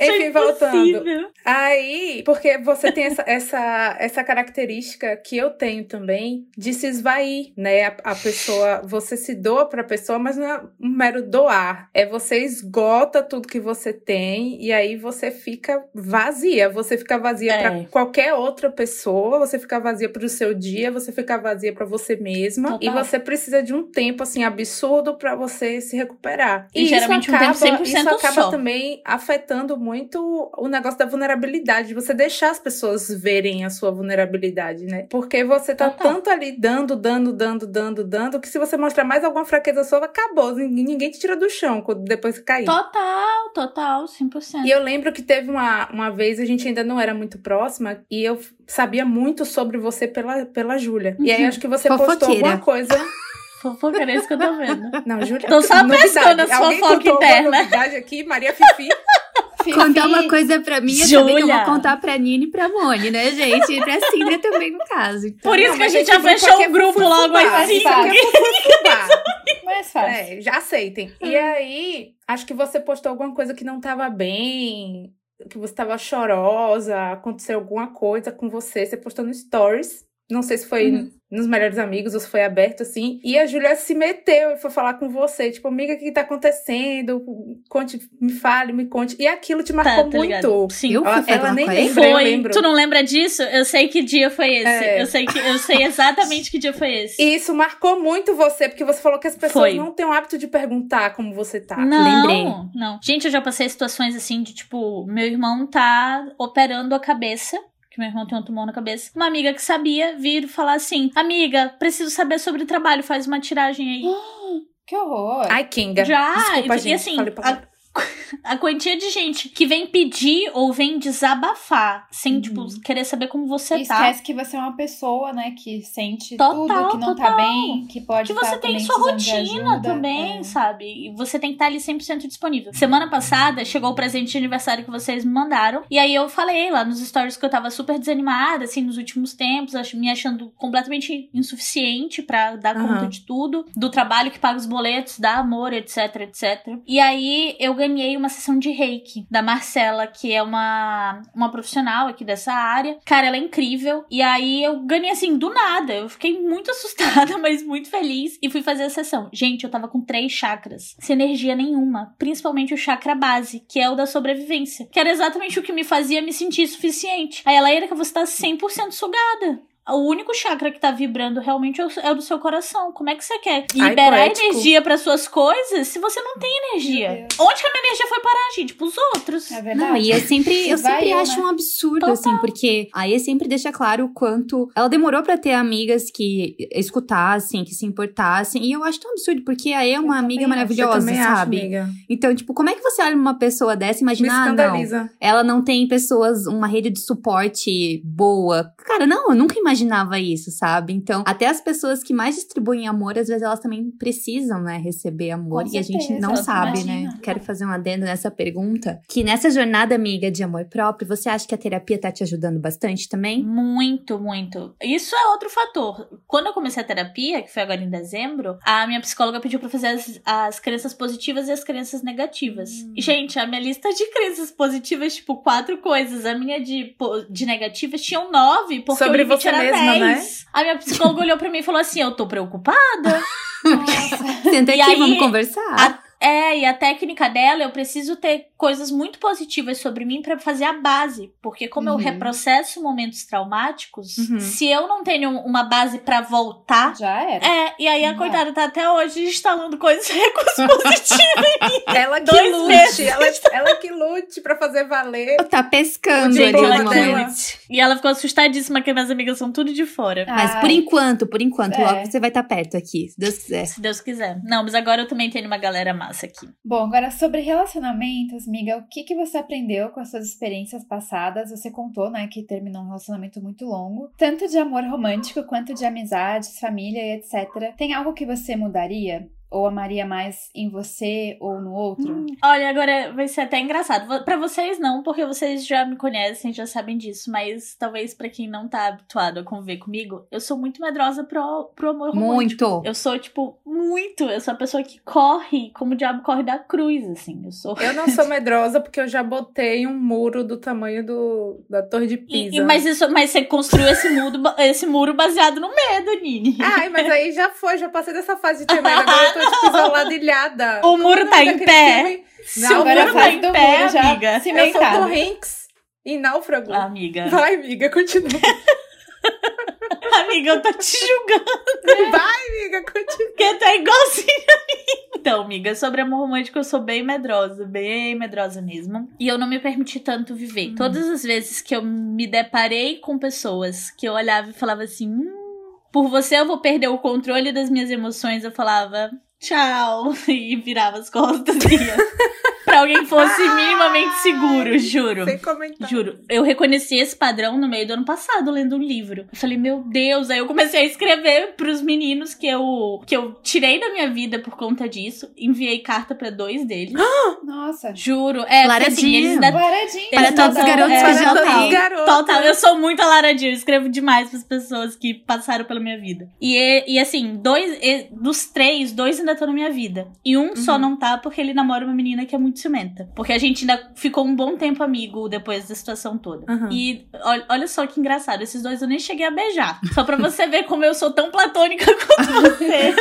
Speaker 2: enfim, voltando.
Speaker 4: Impossível.
Speaker 2: Aí, porque você tem essa, essa, essa característica que eu tenho também de se esvair, né? A, a pessoa, você se doa pra pessoa, mas não é um mero doar. É você esgota tudo que você tem e aí você fica vazia. Você fica vazia
Speaker 4: É.
Speaker 2: pra qualquer outra pessoa, você fica vazia pro seu dia, você fica vazia pra você mesma e
Speaker 4: Total.
Speaker 2: você precisa de um tempo assim absurdo pra você se recuperar.
Speaker 4: E geralmente um tempo 100%
Speaker 2: isso acaba
Speaker 4: só.
Speaker 2: também afetando muito o negócio da vulnerabilidade, de você deixar as pessoas verem a sua vulnerabilidade, né? Porque você tá
Speaker 4: Total.
Speaker 2: tanto ali dando, dando, dando, dando, dando, que se você mostrar mais alguma fraqueza sua, acabou. Ninguém ninguém te tira do chão quando- depois que cair.
Speaker 4: Total, total, 100%.
Speaker 2: E eu lembro que teve uma, uma vez, a gente ainda não era muito próxima, e eu sabia muito sobre você pela, pela Júlia. E aí acho que você postou
Speaker 3: Fofoqueira.
Speaker 2: alguma coisa.
Speaker 4: Fofoca era isso que eu tô vendo.
Speaker 2: Não, Júlia.
Speaker 4: Tô só fofocas
Speaker 2: contou alguma
Speaker 4: internas.
Speaker 2: novidade aqui, Maria Fifi.
Speaker 1: Fifi,
Speaker 3: Contar uma coisa pra mim, eu também que eu vou contar pra Nini e pra Moni, né, gente? E pra Cindra também, no caso. Então,
Speaker 4: Por isso
Speaker 2: Não,
Speaker 4: que a
Speaker 2: mas
Speaker 4: gente
Speaker 2: esse
Speaker 4: já fechou
Speaker 2: é
Speaker 4: o grupo logo assim.
Speaker 2: É.
Speaker 1: Mais fácil.
Speaker 2: É, já aceitem. E aí, acho que você postou alguma coisa que não tava bem, que você tava chorosa, aconteceu alguma coisa com você, você postou no Stories. Não sei se foi
Speaker 4: Uhum.
Speaker 2: nos melhores amigos ou se foi aberto assim. E a Júlia se meteu e foi falar com você, tipo, amiga, o que tá acontecendo? Conte, me fale, me conte. E aquilo te marcou
Speaker 4: Tá, tá ligado.
Speaker 2: muito.
Speaker 4: Sim.
Speaker 3: Eu fui
Speaker 2: Ela, ela nem lembra,
Speaker 4: Foi.
Speaker 2: lembro.
Speaker 4: Tu não lembra disso? Eu sei que dia foi esse.
Speaker 2: É.
Speaker 4: Eu sei que eu sei exatamente que dia foi esse.
Speaker 2: E isso marcou muito você, porque você falou que as pessoas
Speaker 4: Foi.
Speaker 2: não têm o hábito de perguntar como você tá.
Speaker 4: Não,
Speaker 3: lembrei.
Speaker 4: não. Gente, eu já passei situações assim de tipo, meu irmão tá operando a cabeça. Que meu irmão tem um tumor na cabeça. Uma amiga que sabia vir e falar assim: Amiga, preciso saber sobre trabalho, faz uma tiragem aí.
Speaker 1: Que horror.
Speaker 2: Ai, Kinga.
Speaker 4: Já,
Speaker 2: Desculpa,
Speaker 4: e,
Speaker 2: gente.
Speaker 4: assim,
Speaker 2: falei pra-
Speaker 4: a quantia de gente que vem pedir ou vem desabafar, sem,
Speaker 1: Uhum.
Speaker 4: tipo, querer saber como você
Speaker 1: E
Speaker 4: tá.
Speaker 1: esquece que você é uma pessoa, né, que sente
Speaker 4: Total,
Speaker 1: tudo, que não tá
Speaker 4: total.
Speaker 1: bem, que pode
Speaker 4: que você
Speaker 1: tá
Speaker 4: tem sua rotina
Speaker 1: ajuda.
Speaker 4: também,
Speaker 1: É.
Speaker 4: sabe? E você tem que estar ali 100% disponível. Semana passada chegou o presente de aniversário que vocês me mandaram. E aí eu falei lá nos stories que eu tava super desanimada, assim, nos últimos tempos, me achando completamente insuficiente pra dar
Speaker 2: Aham.
Speaker 4: conta de tudo, do trabalho que paga os boletos, dá amor, etc, etc. E aí eu ganhei uma sessão de reiki da Marcela, que é uma, uma profissional aqui dessa área. Cara, ela é incrível. E aí eu ganhei assim, do nada. Eu fiquei muito assustada, mas muito feliz. E fui fazer a sessão. Gente, eu tava com três chakras, sem energia nenhuma. Principalmente o chakra base, que é o da sobrevivência. Que era exatamente o que me fazia me sentir suficiente. Aí ela, Erika, você tá 100% sugada. O único chakra que tá vibrando realmente é o- é o do seu coração. Como é que você quer
Speaker 2: Ai,
Speaker 4: liberar
Speaker 2: poético.
Speaker 4: energia para suas coisas se você não tem energia? Onde que a minha energia foi parar, gente? Pros outros.
Speaker 1: É verdade.
Speaker 3: Não, e eu sempre, eu sempre
Speaker 1: Esvaiu,
Speaker 3: acho
Speaker 1: né?
Speaker 3: um absurdo,
Speaker 4: Total.
Speaker 3: assim, porque a E sempre deixa claro o quanto ela demorou pra ter amigas que escutassem, que se importassem. E eu acho tão absurdo, porque a E é uma
Speaker 1: Eu
Speaker 3: amiga
Speaker 1: acho.
Speaker 2: Eu
Speaker 3: maravilhosa,
Speaker 2: também acho,
Speaker 3: sabe?
Speaker 2: amiga.
Speaker 3: então, tipo, como é que você olha uma pessoa dessa e
Speaker 2: Me
Speaker 3: imagina, ah, não, ela não tem pessoas, uma rede de suporte boa. Cara, não, eu nunca imaginava isso, sabe? Então, até as pessoas que mais distribuem amor, às vezes elas também precisam, né, receber amor.
Speaker 1: Com
Speaker 3: e a gente não
Speaker 1: eu
Speaker 3: sabe, né?
Speaker 1: imagino.
Speaker 3: Quero fazer um adendo nessa pergunta. Que nessa jornada amiga de amor próprio, você acha que a terapia tá te ajudando bastante também?
Speaker 4: Muito, muito. Isso é outro fator. Quando eu comecei a terapia, que foi agora em dezembro, a minha psicóloga pediu pra fazer as, as crenças positivas e as crenças negativas. E, gente, a minha lista de crenças positivas, tipo, quatro coisas. A minha de, de negativas tinham nove, porque
Speaker 2: Sobre
Speaker 4: o limite
Speaker 2: você
Speaker 4: era
Speaker 2: mesma, né?
Speaker 4: A minha psicóloga olhou pra mim e falou assim: Eu tô preocupada.
Speaker 3: Senta
Speaker 4: E
Speaker 3: aqui,
Speaker 4: aí,
Speaker 3: vamos conversar.
Speaker 4: É, e a técnica dela, eu preciso ter coisas muito positivas sobre mim para fazer a base. Porque como
Speaker 1: Uhum.
Speaker 4: eu reprocesso momentos traumáticos,
Speaker 2: Uhum.
Speaker 4: se eu não tenho uma base para voltar.
Speaker 1: Já era.
Speaker 4: É, e aí a coitada tá até hoje instalando coisas recursos positivos.
Speaker 2: Ela que
Speaker 4: Dois
Speaker 2: lute,
Speaker 4: meses.
Speaker 2: ela, ela que lute pra fazer valer.
Speaker 3: Tá pescando ali no momento.
Speaker 4: E ela ficou assustadíssima que minhas amigas são tudo de fora.
Speaker 3: Mas por
Speaker 1: Ai,
Speaker 3: enquanto, por enquanto,
Speaker 1: É.
Speaker 3: logo você vai estar perto aqui, se Deus quiser.
Speaker 4: Se Deus quiser. Não, mas agora eu também tenho uma galera massa aqui.
Speaker 1: Bom, agora sobre relacionamentos, miga, o que, que você aprendeu com as suas experiências passadas? Você contou, né, que terminou um relacionamento muito longo, tanto de amor romântico quanto de amizades, família e etc. Tem algo que você mudaria? Ou amaria mais em você ou no outro?
Speaker 4: Olha, agora vai ser até engraçado. Pra vocês não, porque vocês já me conhecem, já sabem disso. Mas talvez pra quem não tá habituado a conviver comigo, eu sou muito medrosa pro, pro amor romântico.
Speaker 3: Muito.
Speaker 4: Eu sou, tipo, muito. Eu sou a pessoa que corre como o diabo corre da cruz, assim. Eu sou.
Speaker 2: Eu não sou medrosa porque eu já botei um muro do tamanho do, da Torre de
Speaker 4: E-
Speaker 2: Pisa.
Speaker 4: e- mas, isso, mas você construiu esse muro, esse muro baseado no medo, Nini.
Speaker 2: Ai, mas aí já foi, já passei dessa fase de ter medo. Agora eu tô, tipo, isolada, ilhada.
Speaker 4: O muro tá em pé. Se
Speaker 2: Não,
Speaker 4: o muro tá em pé,
Speaker 1: muro já
Speaker 4: amiga.
Speaker 1: se-
Speaker 2: Eu sou. Tom Hanks em Náufrago.
Speaker 4: Ah, amiga.
Speaker 2: Vai, amiga, continua.
Speaker 4: Amiga, eu tô te julgando.
Speaker 2: Vai, amiga, continua.
Speaker 4: Porque tá igualzinho a mim. Então, amiga, sobre amor romântico eu sou bem medrosa, bem medrosa mesmo. E eu não me permiti tanto viver.
Speaker 2: Hum.
Speaker 4: Todas as vezes que eu me deparei com pessoas que eu olhava e falava assim, hum, por você eu vou perder o controle das minhas emoções, eu falava tchau e virava as costas e ia. pra alguém que fosse minimamente seguro, juro.
Speaker 2: Sem comentar.
Speaker 4: Juro, eu reconheci esse padrão no meio do ano passado, lendo um livro. Eu falei, meu Deus, aí eu comecei a escrever pros meninos que eu, que eu tirei da minha vida por conta disso. Enviei carta pra dois deles.
Speaker 1: Nossa.
Speaker 4: Juro. É, assim,
Speaker 3: Laradinho.
Speaker 4: eles ainda.
Speaker 1: Guaradinho.
Speaker 3: Para todos os garotos
Speaker 4: é,
Speaker 3: tem.
Speaker 2: os garotos.
Speaker 4: Total, eu sou muito alaradinha, eu escrevo demais pras pessoas que passaram pela minha vida. E, e assim, dois, e- dos três, dois ainda estão na minha vida. E um só
Speaker 2: Uhum.
Speaker 4: não tá porque ele namora uma menina que é muito ciumenta. Porque a gente ainda ficou um bom tempo amigo depois da situação toda.
Speaker 2: Uhum.
Speaker 4: E olha, olha só que engraçado, esses dois eu nem cheguei a beijar. Só pra você ver como eu sou tão platônica quanto você.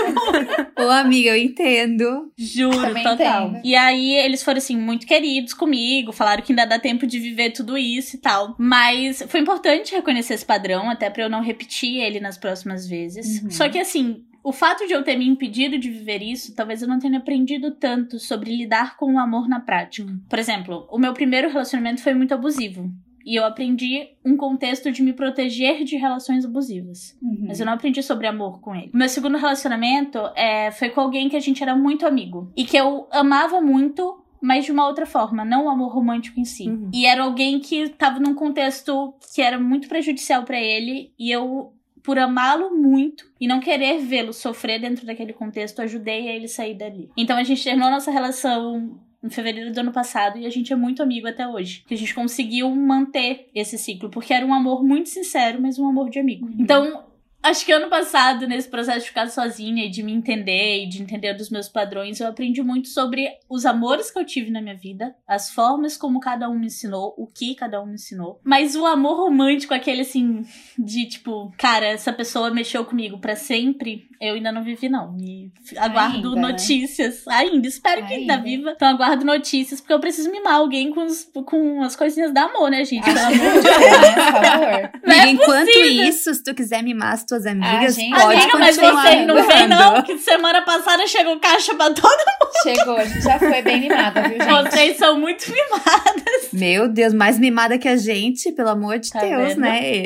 Speaker 3: Ô, amiga, eu entendo.
Speaker 4: Juro,
Speaker 1: Também
Speaker 4: total.
Speaker 1: entendo.
Speaker 4: E aí eles foram assim muito queridos comigo, falaram que ainda dá tempo de viver tudo isso e tal. Mas foi importante reconhecer esse padrão, até pra eu não repetir ele nas próximas vezes.
Speaker 1: Uhum.
Speaker 4: Só que assim, o fato de eu ter me impedido de viver isso, talvez eu não tenha aprendido tanto sobre lidar com o amor na prática. Por exemplo, o meu primeiro relacionamento foi muito abusivo. E eu aprendi um contexto de me proteger de relações abusivas.
Speaker 1: Uhum.
Speaker 4: Mas eu não aprendi sobre amor com ele. Meu segundo relacionamento é, foi com alguém que a gente era muito amigo. E que eu amava muito, mas de uma outra forma, não o amor romântico em si.
Speaker 2: Uhum.
Speaker 4: E era alguém que tava num contexto que era muito prejudicial pra ele. E eu, por amá-lo muito e não querer vê-lo sofrer dentro daquele contexto, ajudei a ele sair dali. Então a gente terminou nossa relação em fevereiro do ano passado e a gente é muito amigo até hoje. Que a gente conseguiu manter esse ciclo, porque era um amor muito sincero, mas um amor de amigo. Então, acho que ano passado, nesse processo de ficar sozinha e de me entender e de entender dos meus padrões, eu aprendi muito sobre os amores que eu tive na minha vida, as formas como cada um me ensinou, o que cada um me ensinou. Mas o amor romântico, aquele assim, de tipo, cara, essa pessoa mexeu comigo pra sempre, eu ainda não vivi, não. E aguardo
Speaker 1: Ainda, né?
Speaker 4: notícias. Ainda, espero que ainda
Speaker 1: Ainda.
Speaker 4: viva. Então aguardo notícias, porque eu preciso mimar alguém com, os- com as coisinhas da amor, né, gente? Pelo
Speaker 1: Acho
Speaker 4: amor
Speaker 1: é, né? Por favor.
Speaker 4: Não é
Speaker 3: enquanto
Speaker 4: possível.
Speaker 3: isso, se tu quiser mimar as tuas amigas,
Speaker 1: gente,
Speaker 3: pode
Speaker 4: Amiga, mas você não vem, não, que semana passada chegou caixa pra todo
Speaker 1: Chegou, a gente já foi bem mimada, viu, gente?
Speaker 4: Vocês são muito mimados.
Speaker 3: Meu Deus, mais mimada que a gente, pelo amor de
Speaker 4: Tá
Speaker 3: Deus,
Speaker 4: vendo?
Speaker 3: né?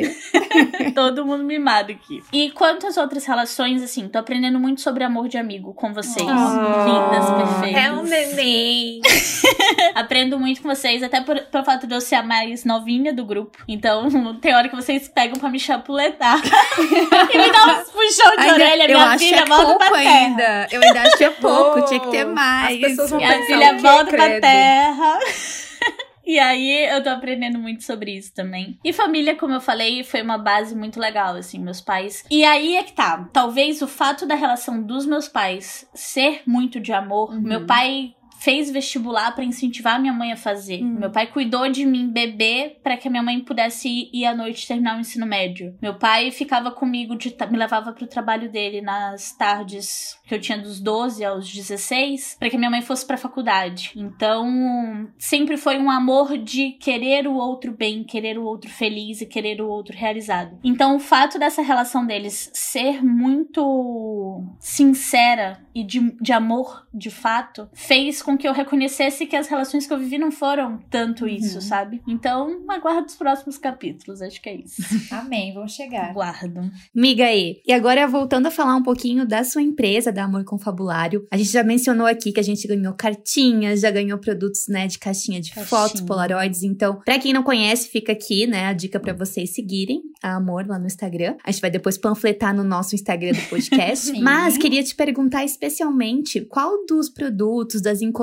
Speaker 4: Todo mundo mimado aqui. E quanto às outras relações, assim, tô aprendendo muito sobre amor de amigo com vocês. Lindas, perfeitas.
Speaker 2: É um neném.
Speaker 4: Aprendo muito com vocês, até por, pelo fato de eu ser a mais novinha do grupo. Então, tem hora que vocês pegam pra me chapuletar. e me dar uns puxão de
Speaker 3: Ainda-
Speaker 4: orelha,
Speaker 3: eu
Speaker 4: minha
Speaker 3: acho
Speaker 4: filha,
Speaker 3: é
Speaker 4: volta
Speaker 3: pouco
Speaker 4: pra terra.
Speaker 3: ainda. Eu ainda acho que é pouco, tinha que ter mais.
Speaker 2: as pessoas vão
Speaker 4: Minha filha volta pra
Speaker 2: credo?
Speaker 4: terra. E aí eu tô aprendendo muito sobre isso também. E família, como eu falei, foi uma base muito legal, assim, meus pais. E aí é que tá. Talvez o fato da relação dos meus pais ser muito de amor,
Speaker 1: Uhum.
Speaker 4: meu pai fez vestibular para incentivar a minha mãe a fazer.
Speaker 2: Hum.
Speaker 4: Meu pai cuidou de mim bebê para que a minha mãe pudesse ir, ir à noite terminar o ensino médio. Meu pai ficava comigo, de, me levava pro trabalho dele nas tardes que eu tinha dos 12 aos 16, para que minha mãe fosse pra faculdade. Então, sempre foi um amor de querer o outro bem, querer o outro feliz e querer o outro realizado. Então, o fato dessa relação deles ser muito sincera e de, de amor de fato fez com que eu reconhecesse que as relações que eu vivi não foram tanto isso, sabe? Então, aguardo os próximos capítulos, acho que é isso.
Speaker 1: Amém, vão chegar.
Speaker 4: Aguardo.
Speaker 3: Miga aí. E agora, voltando a falar um pouquinho da sua empresa, da Amor Confabulário. A gente já mencionou aqui que a gente ganhou cartinhas, já ganhou produtos, né, de caixinha de
Speaker 4: Caixinha.
Speaker 3: fotos, polaroids. Então, pra quem não conhece, fica aqui, né, a dica pra vocês seguirem a Amor lá no Instagram. A gente vai depois panfletar no nosso Instagram do podcast. Mas queria te perguntar especialmente qual dos produtos, das encomendas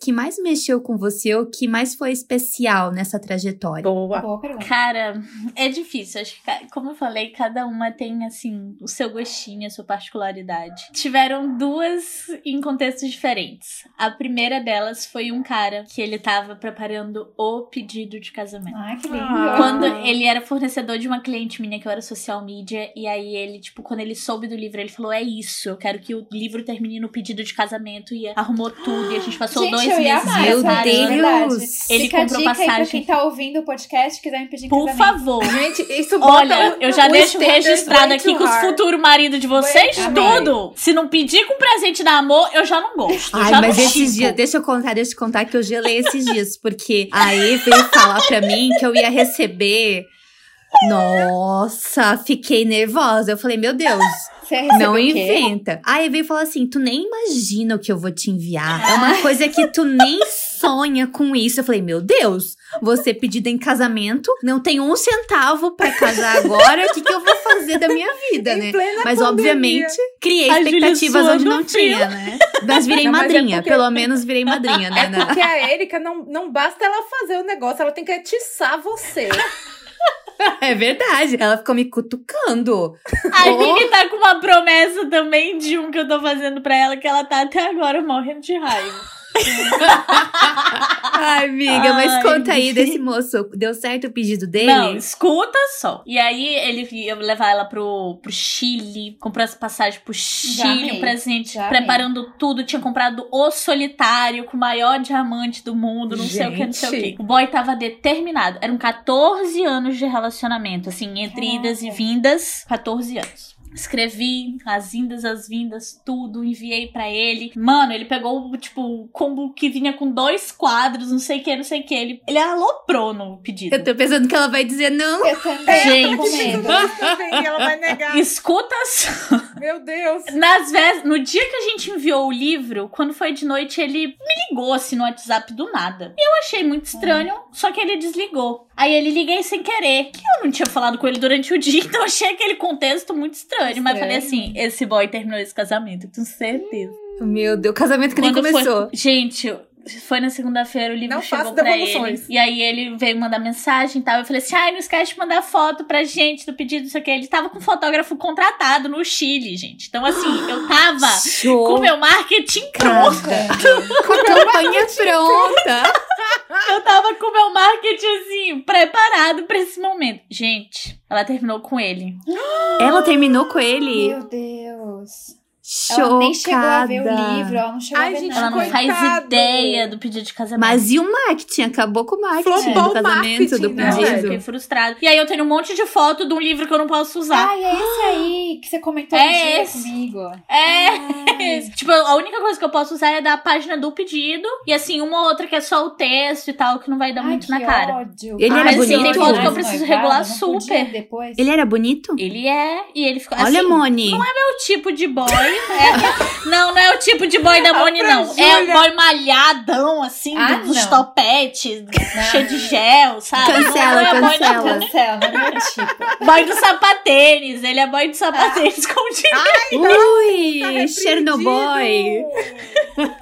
Speaker 3: que mais mexeu com você ou que mais foi especial nessa trajetória?
Speaker 2: Boa.
Speaker 1: Boa pergunta.
Speaker 4: Cara, é difícil. Acho que, como eu falei, cada uma tem, assim, o seu gostinho, a sua particularidade. Tiveram duas em contextos diferentes. A primeira delas foi um cara que ele tava preparando o pedido de casamento.
Speaker 1: Ai, que lindo.
Speaker 2: Ah.
Speaker 4: Quando ele era fornecedor de uma cliente minha que eu era social media, e aí ele, tipo, quando ele soube do livro, ele falou: É isso, eu quero que o livro termine no pedido de casamento e arrumou tudo. E a gente passou
Speaker 1: Gente,
Speaker 4: dois
Speaker 1: eu ia
Speaker 4: meses
Speaker 1: amar
Speaker 3: Meu Deus!
Speaker 1: verdade.
Speaker 4: Ele
Speaker 1: Fica a
Speaker 4: comprou
Speaker 1: dica aí pra
Speaker 4: passagem.
Speaker 1: quem tá ouvindo o podcast quiser me pedir
Speaker 4: Por
Speaker 1: casamento.
Speaker 4: favor.
Speaker 2: Gente, isso bota
Speaker 4: Olha, eu já deixo registrado aqui que os futuros maridos de vocês, tudo. Se não pedir com presente da amor, eu já não gosto.
Speaker 3: Ai,
Speaker 4: já
Speaker 3: mas
Speaker 4: não
Speaker 3: esses dias, deixa eu contar, deixa eu contar que eu gelei esses dias, porque a E veio falar pra mim que eu ia receber. Nossa, fiquei nervosa. Eu falei, meu Deus, não inventa. Aí veio falar assim: tu nem imagina o que eu vou te enviar. É uma coisa que tu nem sonha com isso. Eu falei, meu Deus, você pedido em casamento, não tem um centavo pra casar agora. O que, que eu vou fazer da minha vida,
Speaker 2: Em
Speaker 3: né?
Speaker 2: plena
Speaker 3: Mas
Speaker 2: pandemia.
Speaker 3: obviamente criei
Speaker 4: A
Speaker 3: expectativas onde não
Speaker 4: frio.
Speaker 3: tinha, né? Mas virei
Speaker 2: Não, mas é
Speaker 3: madrinha,
Speaker 2: porque-
Speaker 3: pelo menos virei madrinha, né?
Speaker 2: É porque a Erika não, não basta ela fazer o negócio, ela tem que atiçar você.
Speaker 3: É verdade. Ela ficou me cutucando.
Speaker 4: A
Speaker 3: Oh.
Speaker 4: Tá com uma promessa também de um que eu tô fazendo pra ela, que ela tá até agora morrendo de raiva.
Speaker 3: Ai, amiga, mas
Speaker 4: Ai,
Speaker 3: conta aí desse moço. Deu certo o pedido dele?
Speaker 4: Não, escuta só. E aí ele ia levar ela pro, pro Chile, comprou essa passagem pro Chile, um presente,
Speaker 1: já amei.
Speaker 4: preparando tudo. Tinha comprado o solitário com o maior diamante do mundo, não sei o que, não sei o que.
Speaker 2: Gente.
Speaker 4: O boy tava determinado. Eram 14 anos de relacionamento, assim, entre
Speaker 1: Caraca.
Speaker 4: idas e vindas, 14 anos. Escrevi as indas, as vindas, tudo, enviei pra ele. Mano, ele pegou, tipo, o combo que vinha com dois quadros, não sei o que, não sei o que. Ele, ele aloprou no pedido.
Speaker 3: Eu tô pensando que ela vai dizer não.
Speaker 1: Eu também
Speaker 4: Gente.
Speaker 1: tô com medo.
Speaker 2: ela vai negar.
Speaker 4: Escuta só.
Speaker 2: Meu Deus.
Speaker 4: Nas vés... No dia que a gente enviou o livro, quando foi de noite, ele me ligou assim no WhatsApp do nada. E eu achei muito estranho, só que ele desligou. Aí ele liguei sem querer. Que eu não tinha falado com ele durante o dia, então eu achei aquele contexto muito estranho. Mas falei assim: esse boy terminou esse casamento, tenho certeza.
Speaker 3: Meu Deus, casamento que nem
Speaker 4: Quando
Speaker 3: começou.
Speaker 4: Foi... Gente, foi na segunda-feira, o livro
Speaker 2: Não
Speaker 4: chegou pra ele. E aí ele veio mandar mensagem e tal. Eu falei assim: ai, não esquece de mandar foto pra gente do pedido, não sei o que. Ele tava com um fotógrafo contratado no Chile, gente. Então, assim, eu tava com
Speaker 3: Show.
Speaker 4: o meu marketing pronto.
Speaker 3: Com a campanha pronta.
Speaker 4: Eu tava com o meu marketing, assim, preparado pra esse momento. Gente, ela terminou com ele.
Speaker 3: Ela terminou com ele.
Speaker 1: Meu Deus. Ela nem chegou a ver o
Speaker 3: Chocada.
Speaker 1: livro, ela não chegou
Speaker 2: Ai,
Speaker 1: a ver
Speaker 2: gente,
Speaker 4: Ela
Speaker 1: nada.
Speaker 4: não faz
Speaker 2: Coitado.
Speaker 4: ideia do pedido de casamento.
Speaker 3: Mas e o marketing? Acabou com o marketing
Speaker 2: Flopou
Speaker 3: do casamento, do
Speaker 2: né,
Speaker 4: Não, eu fiquei frustrada. E aí eu tenho um monte de foto de um livro que eu não posso usar.
Speaker 1: Ai, é esse aí que você comentou
Speaker 4: É
Speaker 1: um dia
Speaker 4: esse.
Speaker 1: comigo.
Speaker 4: É.
Speaker 1: Ai,
Speaker 4: Tipo, a única coisa que eu posso usar é da página do pedido. E assim, uma ou outra que é só o texto e tal, que não vai dar
Speaker 1: ai,
Speaker 4: muito na cara.
Speaker 1: ódio.
Speaker 3: Ele
Speaker 1: Ai,
Speaker 3: era
Speaker 1: mas
Speaker 3: bonito?
Speaker 1: tem
Speaker 3: Tem
Speaker 1: foto que eu
Speaker 4: preciso
Speaker 1: preciso
Speaker 4: regular super.
Speaker 1: Depois.
Speaker 3: Ele era bonito?
Speaker 4: Ele é. E ele fica.
Speaker 3: Olha,
Speaker 4: assim,
Speaker 3: Moni.
Speaker 4: Não é meu tipo de boy. É- não, não é o tipo de boy da Moni, não. É o boy malhadão, assim,
Speaker 1: Ah,
Speaker 4: dos
Speaker 1: não.
Speaker 4: topetes, cheio de gel, sabe?
Speaker 3: Cancela,
Speaker 4: não é boy da
Speaker 3: cancela.
Speaker 1: Cancela, não é tipo.
Speaker 4: Boy do sapatênis. Ele é boy do sapatênis, como diria.
Speaker 3: Ui,
Speaker 2: Tá
Speaker 3: Chernobyl.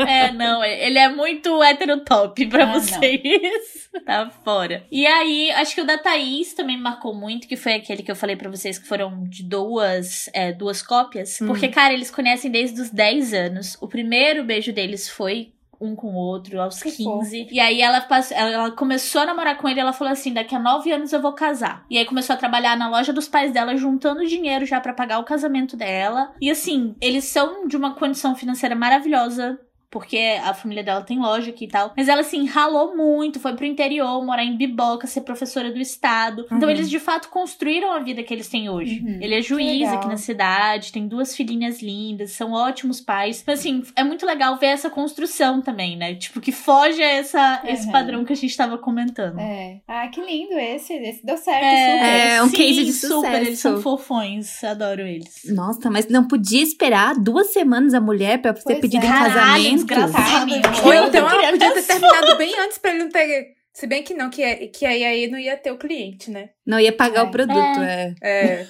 Speaker 4: É, não, ele é muito heterotop pra
Speaker 1: Ah, não.
Speaker 4: vocês. Tá fora. E aí, acho que o da Thaís também me marcou muito, que foi aquele que eu falei pra vocês que foram de duas, é, duas cópias.
Speaker 3: Hum.
Speaker 4: Porque, cara, eles conhecem desde os 10 anos. O primeiro beijo deles foi um com o outro aos
Speaker 1: Que
Speaker 4: 15. E aí ela, passou, ela, começou a namorar com ele e ela falou assim: daqui a nove anos eu vou casar. E aí começou a trabalhar na loja dos pais dela, juntando dinheiro já pra pagar o casamento dela. E assim, eles são de uma condição financeira maravilhosa. Porque a família dela tem loja aqui e tal. Mas ela, assim, ralou muito. Foi pro interior, morar em Biboca, ser professora do estado. Então,
Speaker 2: Uhum.
Speaker 4: eles de fato construíram a vida que eles têm hoje.
Speaker 1: Uhum.
Speaker 4: Ele é juiz aqui na cidade, tem duas filhinhas lindas, são ótimos pais. Então, assim, é muito legal ver essa construção também, né? Tipo, que foge a essa, esse
Speaker 1: Uhum.
Speaker 4: padrão que a gente tava comentando.
Speaker 1: É. Ah, que lindo esse. Esse deu certo,
Speaker 4: É,
Speaker 1: super.
Speaker 3: É, um
Speaker 4: sim,
Speaker 3: case de
Speaker 4: Super, eles são
Speaker 3: sucesso.
Speaker 4: fofões, adoro eles.
Speaker 3: Nossa, mas não podia esperar duas semanas a mulher pra ser
Speaker 1: Pois
Speaker 3: pedida
Speaker 1: é.
Speaker 3: em
Speaker 4: Caralho,
Speaker 3: casamento?
Speaker 4: desgraçado.
Speaker 2: Ou
Speaker 4: Eu
Speaker 2: então ela podia ter terminado bem antes pra ele não ter. Se bem que não, que, é, que aí, aí não ia ter o cliente, né?
Speaker 3: Não ia pagar
Speaker 1: É.
Speaker 3: o produto, é.
Speaker 2: É.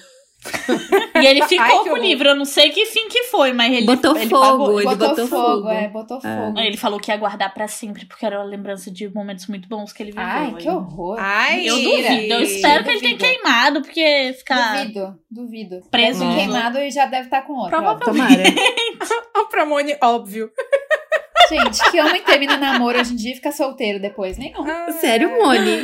Speaker 4: E ele ficou
Speaker 2: Ai,
Speaker 4: com o livro, eu não sei que fim que foi, mas ele
Speaker 3: Botou
Speaker 4: ele
Speaker 3: fogo,
Speaker 4: pagou.
Speaker 3: ele
Speaker 1: botou,
Speaker 3: botou
Speaker 1: fogo,
Speaker 3: fogo.
Speaker 1: é, botou
Speaker 3: É.
Speaker 1: fogo.
Speaker 4: Ele falou que ia guardar pra sempre, porque era uma lembrança de momentos muito bons que ele viveu.
Speaker 1: Ai, que horror.
Speaker 2: Ai,
Speaker 4: Eu duvido, eu espero que ele tenha
Speaker 1: Duvido.
Speaker 4: queimado, porque ficar.
Speaker 1: Duvido, duvido.
Speaker 4: Preso
Speaker 1: queimado e já deve estar com outro.
Speaker 4: Provavelmente.
Speaker 3: Tomara.
Speaker 2: O Pramone, óbvio.
Speaker 1: Gente, que homem termina namoro hoje em dia e fica solteiro depois? Nenhum.
Speaker 2: Ah,
Speaker 3: Sério, Moni?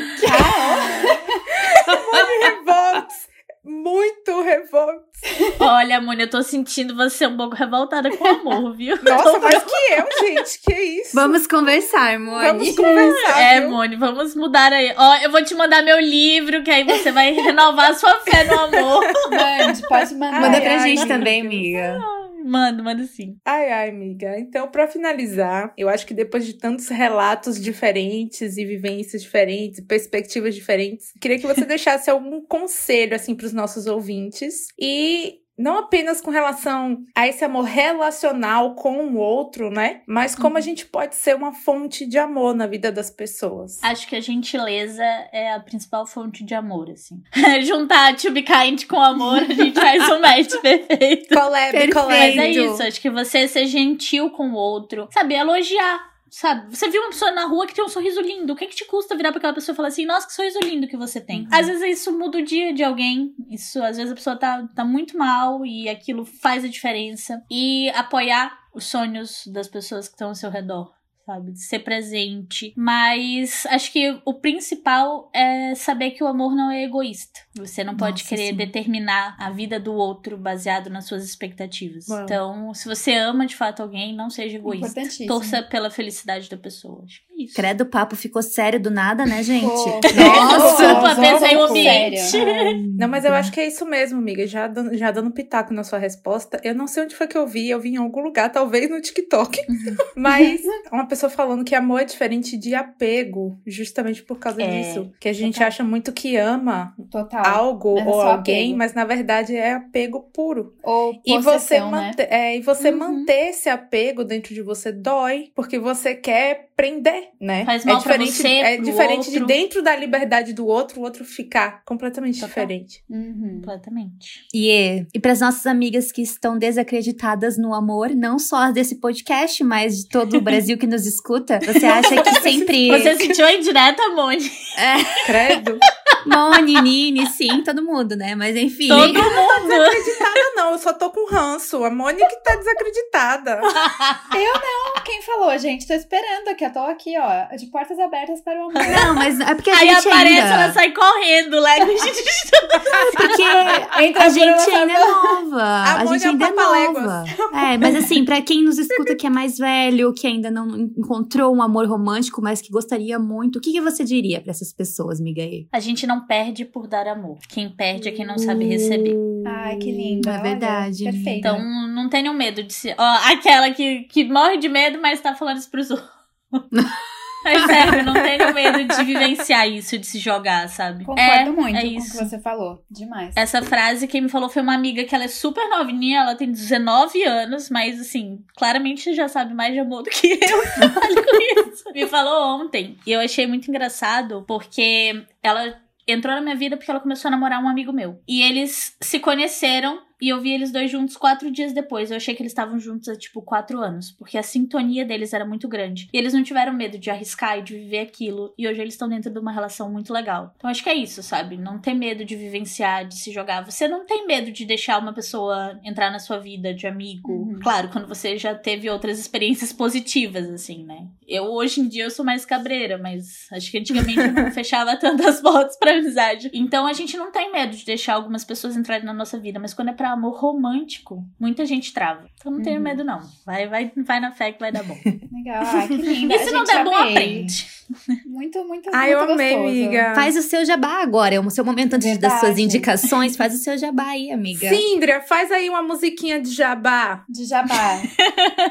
Speaker 2: Revolts. Muito revolts.
Speaker 4: Olha, Mônica, eu tô sentindo você um pouco revoltada com o amor, viu?
Speaker 2: Nossa, mais que eu, gente. Que isso?
Speaker 3: Vamos conversar, Moni.
Speaker 2: Vamos conversar.
Speaker 4: É,
Speaker 2: viu?
Speaker 4: Moni, vamos mudar aí. Ó, eu vou te mandar meu livro, que aí você vai renovar a sua fé no amor.
Speaker 1: Mande, pode mandar.
Speaker 3: Manda
Speaker 2: Ai,
Speaker 3: pra
Speaker 2: ai,
Speaker 3: gente
Speaker 2: meu
Speaker 3: também,
Speaker 2: Deus.
Speaker 3: amiga.
Speaker 4: Manda, manda sim.
Speaker 2: Ai, ai, amiga. Então, pra finalizar, eu acho que depois de tantos relatos diferentes e vivências diferentes, perspectivas diferentes, queria que você deixasse algum conselho assim pros nossos ouvintes e não apenas com relação a esse amor relacional com o outro, né? Mas como a gente pode ser uma fonte de amor na vida das pessoas.
Speaker 4: Acho que a gentileza é a principal fonte de amor, assim. Juntar to be kind com amor, a gente faz um match perfeito.
Speaker 2: Collab,
Speaker 3: Perfeito.
Speaker 4: Mas é isso, acho que você ser gentil com o outro, sabe, elogiar. Sabe, você viu uma pessoa na rua que tem um sorriso lindo. O que, que te custa virar pra aquela pessoa e falar assim, nossa, que sorriso lindo que você tem? Às vezes isso muda o dia de alguém. Isso, às vezes a pessoa tá, tá muito mal e aquilo faz a diferença. E apoiar os sonhos das pessoas que estão ao seu redor. Sabe? Ser presente. Mas acho que o principal é saber que o amor não é egoísta. Você não pode
Speaker 3: Nossa,
Speaker 4: querer
Speaker 3: sim.
Speaker 4: determinar a vida do outro baseado nas suas expectativas.
Speaker 2: Uau.
Speaker 4: Então, se você ama de fato alguém, não seja egoísta. Torça pela felicidade da pessoa. Acho que é isso.
Speaker 3: Credo, o papo ficou sério do nada, né, gente?
Speaker 1: Pô,
Speaker 4: Desculpa,
Speaker 1: nossa,
Speaker 4: pensei o
Speaker 1: sério.
Speaker 4: ambiente.
Speaker 2: Não, mas eu acho que é isso mesmo, amiga. Já dando, já dando pitaco na sua resposta, eu não sei onde foi que eu vi. Eu vi em algum lugar, talvez no TikTok. mas uma pessoa falando que amor é diferente de apego, justamente por causa
Speaker 4: É,
Speaker 2: disso. Que a gente
Speaker 1: total.
Speaker 2: acha muito que ama
Speaker 1: Total.
Speaker 2: algo
Speaker 1: mas é
Speaker 2: ou alguém,
Speaker 1: apego.
Speaker 2: mas na verdade é apego puro.
Speaker 1: Ou
Speaker 2: E você,
Speaker 1: possessão, né?
Speaker 2: manter, é, e você
Speaker 4: Uhum.
Speaker 2: manter esse apego dentro de você dói, porque você quer prender, né?
Speaker 4: Faz
Speaker 2: é
Speaker 4: mal pra
Speaker 2: diferente,
Speaker 4: você,
Speaker 2: é diferente de
Speaker 4: outro.
Speaker 2: dentro da liberdade do outro, o outro ficar completamente
Speaker 4: Total.
Speaker 2: diferente.
Speaker 1: Uhum.
Speaker 4: Completamente.
Speaker 3: E, e para as nossas amigas que estão desacreditadas no amor, não só as desse podcast, mas de todo o Brasil que nos escuta, você acha que sempre.
Speaker 4: Você sentiu a indireta, Moni?
Speaker 2: Credo.
Speaker 3: Moni, Nini, sim, todo mundo, né? Mas enfim.
Speaker 4: Todo mundo.
Speaker 2: Desacreditada não, eu só tô com ranço. A Mônica que tá desacreditada.
Speaker 1: Quem falou, gente? Tô esperando aqui. Eu tô aqui, ó, de portas abertas para o amor.
Speaker 3: Não, mas é porque a
Speaker 4: Aí
Speaker 3: gente
Speaker 4: aparece,
Speaker 3: ainda...
Speaker 4: ela sai correndo, Lego.
Speaker 3: Porque
Speaker 1: Entra
Speaker 3: a gente ainda é nova.
Speaker 2: A
Speaker 3: A, gente ainda é nova. É, mas assim, pra quem nos escuta que é mais velho, que ainda não encontrou um amor romântico, mas que gostaria muito, o que, que você diria pra essas pessoas, Migaê?
Speaker 4: A gente não perde por dar amor. Quem perde é quem não sabe receber.
Speaker 1: Ai, que lindo.
Speaker 3: É
Speaker 1: olha,
Speaker 3: verdade.
Speaker 1: Perfeito.
Speaker 4: Então, não tenham medo de ser. Ó, aquela que, que morre de medo, mas tá falando isso pros outros. Mas sério, não tenham medo de vivenciar isso, de se jogar, sabe?
Speaker 1: Concordo
Speaker 4: é,
Speaker 1: muito
Speaker 4: é
Speaker 1: com o
Speaker 4: isso.
Speaker 1: que você falou. Demais.
Speaker 4: Essa frase quem me falou foi uma amiga que ela é super novinha, ela tem 19 anos, mas assim, claramente já sabe mais de amor do que eu com isso. Me falou ontem. E eu achei muito engraçado porque ela entrou na minha vida porque ela começou a namorar um amigo meu. E eles se conheceram e eu vi eles dois juntos quatro dias depois. Eu achei que eles estavam juntos há, tipo, quatro anos, porque a sintonia deles era muito grande. E eles não tiveram medo de arriscar e de viver aquilo, e hoje eles estão dentro de uma relação muito legal. Então acho que é isso, sabe? Não ter medo de vivenciar, de se jogar. Você não tem medo de deixar uma pessoa entrar na sua vida de amigo.
Speaker 1: Uhum.
Speaker 4: Claro, quando você já teve outras experiências positivas, assim, né? Eu, hoje em dia, eu sou mais cabreira, mas acho que antigamente eu não fechava tantas portas pra amizade. Então a gente não tem medo de deixar algumas pessoas entrarem na nossa vida, mas quando é pra amor romântico, muita gente trava. Então não tenho
Speaker 1: Uhum.
Speaker 4: medo, não. Vai, vai, vai na fé que vai dar bom.
Speaker 1: Legal, ai, que linda.
Speaker 4: E se não der bom,
Speaker 1: amei.
Speaker 4: aprende.
Speaker 1: Muito, muito,
Speaker 2: Ai, eu
Speaker 1: muito
Speaker 2: amei,
Speaker 1: gostoso.
Speaker 2: amiga.
Speaker 3: Faz o seu jabá agora. É o seu momento antes das suas
Speaker 1: Verdade.
Speaker 3: indicações. Faz o seu jabá aí, amiga.
Speaker 2: Síndria, faz aí uma musiquinha de jabá.
Speaker 1: De jabá.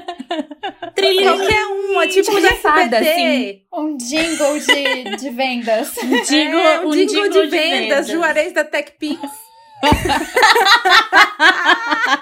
Speaker 3: Trilha.
Speaker 2: Qualquer uma, tipo de
Speaker 3: de fada, assim.
Speaker 1: Um jingle de, de vendas.
Speaker 4: Digo,
Speaker 2: é, um
Speaker 4: um
Speaker 2: jingle,
Speaker 4: jingle
Speaker 2: de vendas, Juarez da TechPix.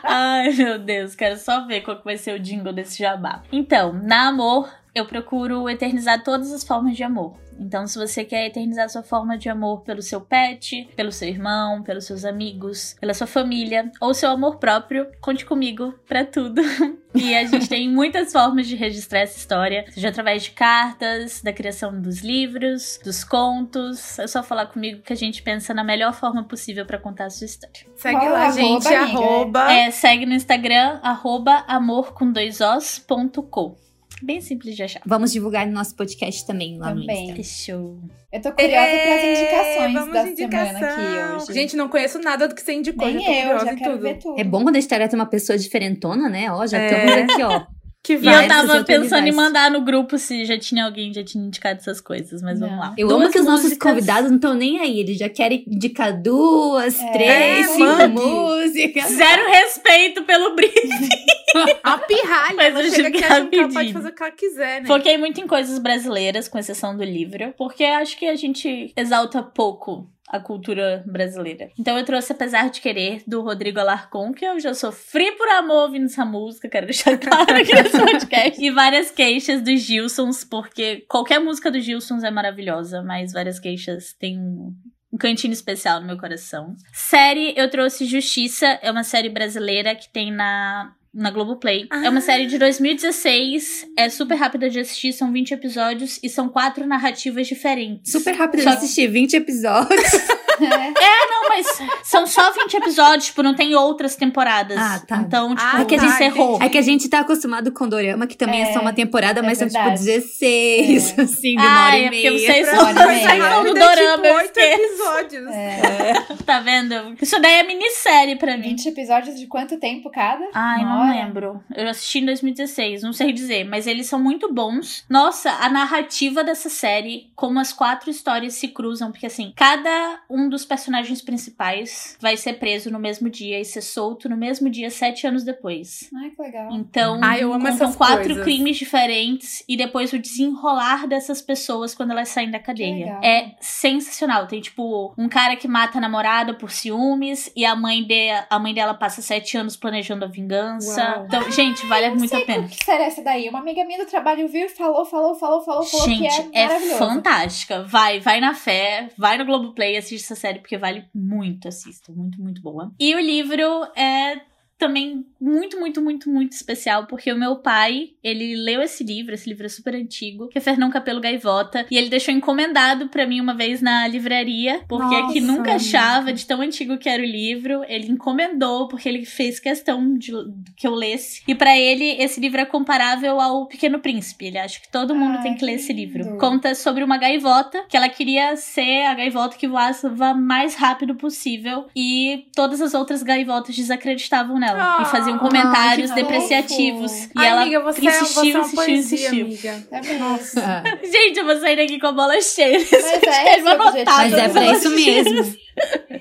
Speaker 4: Ai, meu Deus, quero só ver qual que vai ser o jingle desse jabá. Então, na amor, eu procuro eternizar todas as formas de amor. Então, se você quer eternizar sua forma de amor pelo seu pet, pelo seu irmão, pelos seus amigos, pela sua família ou seu amor próprio, conte comigo pra tudo. E a gente tem muitas formas de registrar essa história, seja através de cartas, da criação dos livros, dos contos. É só falar comigo que a gente pensa na melhor forma possível pra contar a sua história.
Speaker 2: Segue
Speaker 1: Qual
Speaker 2: lá, gente.
Speaker 1: arroba.
Speaker 4: É, segue no Instagram, arroba amor com dois os, ponto co. Bem simples de achar.
Speaker 3: Vamos divulgar no nosso podcast também lá no
Speaker 1: Também.
Speaker 3: Insta.
Speaker 4: Fechou.
Speaker 1: Eu tô curiosa
Speaker 2: Ê,
Speaker 1: pras indicações
Speaker 2: vamos
Speaker 1: da
Speaker 2: de
Speaker 1: semana
Speaker 2: indicação.
Speaker 1: aqui hoje.
Speaker 2: Gente, não conheço nada do que você indicou.
Speaker 1: Nem
Speaker 2: já tô
Speaker 1: eu,
Speaker 2: curiosa
Speaker 1: já quero
Speaker 2: tudo.
Speaker 1: ver tudo.
Speaker 3: É bom quando a gente traz uma pessoa diferentona, né? Ó, já
Speaker 2: É.
Speaker 3: estamos aqui, ó.
Speaker 2: Que
Speaker 4: E
Speaker 2: vai.
Speaker 4: eu
Speaker 3: Vários
Speaker 4: tava pensando em mandar no grupo se já tinha alguém já tinha indicado essas coisas, mas vamos
Speaker 1: Não.
Speaker 4: lá.
Speaker 3: Eu
Speaker 4: Duas
Speaker 3: amo que os nossos
Speaker 4: músicas-
Speaker 3: convidados não estão nem aí. Eles já querem indicar duas,
Speaker 1: É,
Speaker 3: três, cinco
Speaker 2: mande.
Speaker 3: músicas.
Speaker 4: Zero respeito pelo briefing.
Speaker 2: A pirralha.
Speaker 4: Mas
Speaker 2: ela
Speaker 4: eu
Speaker 2: chega aqui ela
Speaker 4: pedi.
Speaker 2: pode fazer o que ela quiser, né?
Speaker 4: Foquei muito em coisas brasileiras, com exceção do livro, porque acho que a gente exalta pouco a cultura brasileira. Então eu trouxe Apesar de Querer, do Rodrigo Alarcon, que eu já sofri por amor ouvindo essa música, quero deixar claro aqui nesse podcast. E várias queixas dos Gilsons, porque qualquer música dos Gilsons é maravilhosa, mas várias queixas têm um um cantinho especial no meu coração. Série, eu trouxe Justiça, é uma série brasileira que tem na na Globoplay. É uma
Speaker 2: Ah.
Speaker 4: série de 2016, é super rápida de assistir, são 20 episódios e são quatro narrativas diferentes.
Speaker 3: Super rápido
Speaker 4: Só
Speaker 3: de assistir 20 episódios.
Speaker 1: É,
Speaker 4: Não, mas são só 20 episódios, tipo, não tem outras temporadas.
Speaker 3: Ah, tá.
Speaker 4: Então, tipo,
Speaker 2: Ah,
Speaker 3: É que a
Speaker 2: tá,
Speaker 3: gente
Speaker 4: encerrou.
Speaker 3: É que a gente tá acostumado com Dorama, que também é,
Speaker 1: É,
Speaker 3: só uma temporada,
Speaker 1: é
Speaker 3: mas são tipo
Speaker 1: verdade.
Speaker 3: 16,
Speaker 1: É.
Speaker 3: assim, de uma
Speaker 4: Ah,
Speaker 3: hora
Speaker 4: é
Speaker 3: e
Speaker 4: porque
Speaker 3: meia.
Speaker 4: vocês
Speaker 1: Pra
Speaker 4: são,
Speaker 1: hora e
Speaker 4: vocês são do
Speaker 2: é
Speaker 4: dorama,
Speaker 2: tipo
Speaker 4: eu
Speaker 2: oito
Speaker 4: esqueço.
Speaker 2: episódios.
Speaker 1: é.
Speaker 4: Tá vendo? Isso daí é minissérie pra mim.
Speaker 1: 20 episódios de quanto tempo cada?
Speaker 4: Ai,
Speaker 1: Uma
Speaker 4: não
Speaker 1: hora?
Speaker 4: lembro. Eu assisti em 2016, não sei dizer, mas eles são muito bons. Nossa, a narrativa dessa série, como as quatro histórias se cruzam, porque assim, cada um dos personagens principais vai ser preso no mesmo dia e ser solto no mesmo dia, sete anos depois.
Speaker 1: Ai, que legal.
Speaker 4: Então,
Speaker 2: Ai, eu amo
Speaker 4: contam
Speaker 2: essas
Speaker 4: quatro
Speaker 2: coisas.
Speaker 4: crimes diferentes e depois o desenrolar dessas pessoas quando elas saem da cadeia. É sensacional. Tem, tipo, um cara que mata a namorada por ciúmes e a mãe, de, a mãe dela passa sete anos planejando a vingança.
Speaker 2: Uau.
Speaker 4: Então, gente, vale muito a pena.
Speaker 1: Que série é essa daí? Uma amiga minha do trabalho viu e falou, falou, falou, falou, falou
Speaker 4: Gente,
Speaker 1: que é
Speaker 4: é,
Speaker 1: maravilhoso.
Speaker 4: fantástica. Vai, vai na fé, vai no Globoplay, assiste essa série, porque vale muito, assista. Muito, muito boa. E o livro é também muito, muito, muito, muito especial, porque o meu pai, ele leu esse livro, esse livro é super antigo, que é Fernão Capelo Gaivota, e ele deixou encomendado pra mim uma vez na livraria, porque
Speaker 2: Nossa,
Speaker 4: aqui nunca achava de tão antigo que era o livro. Ele encomendou, porque ele fez questão de que eu lesse. E pra ele, esse livro é comparável ao Pequeno Príncipe. Ele acha que todo mundo
Speaker 1: Ai,
Speaker 4: tem que ler esse livro.
Speaker 1: lindo.
Speaker 4: Conta sobre uma gaivota, que ela queria ser a gaivota que voava mais rápido possível. E todas as outras gaivotas desacreditavam nela.
Speaker 2: Ah,
Speaker 4: e faziam comentários depreciativos. E ela
Speaker 2: amiga, você, é,
Speaker 4: insistiu,
Speaker 2: é
Speaker 4: insistiu,
Speaker 2: poesia,
Speaker 4: insistiu.
Speaker 2: amiga.
Speaker 1: É.
Speaker 4: Gente, eu vou sair daqui com a bola cheia.
Speaker 1: Mas é.
Speaker 3: Mas é pra
Speaker 4: Nossa,
Speaker 3: isso mesmo.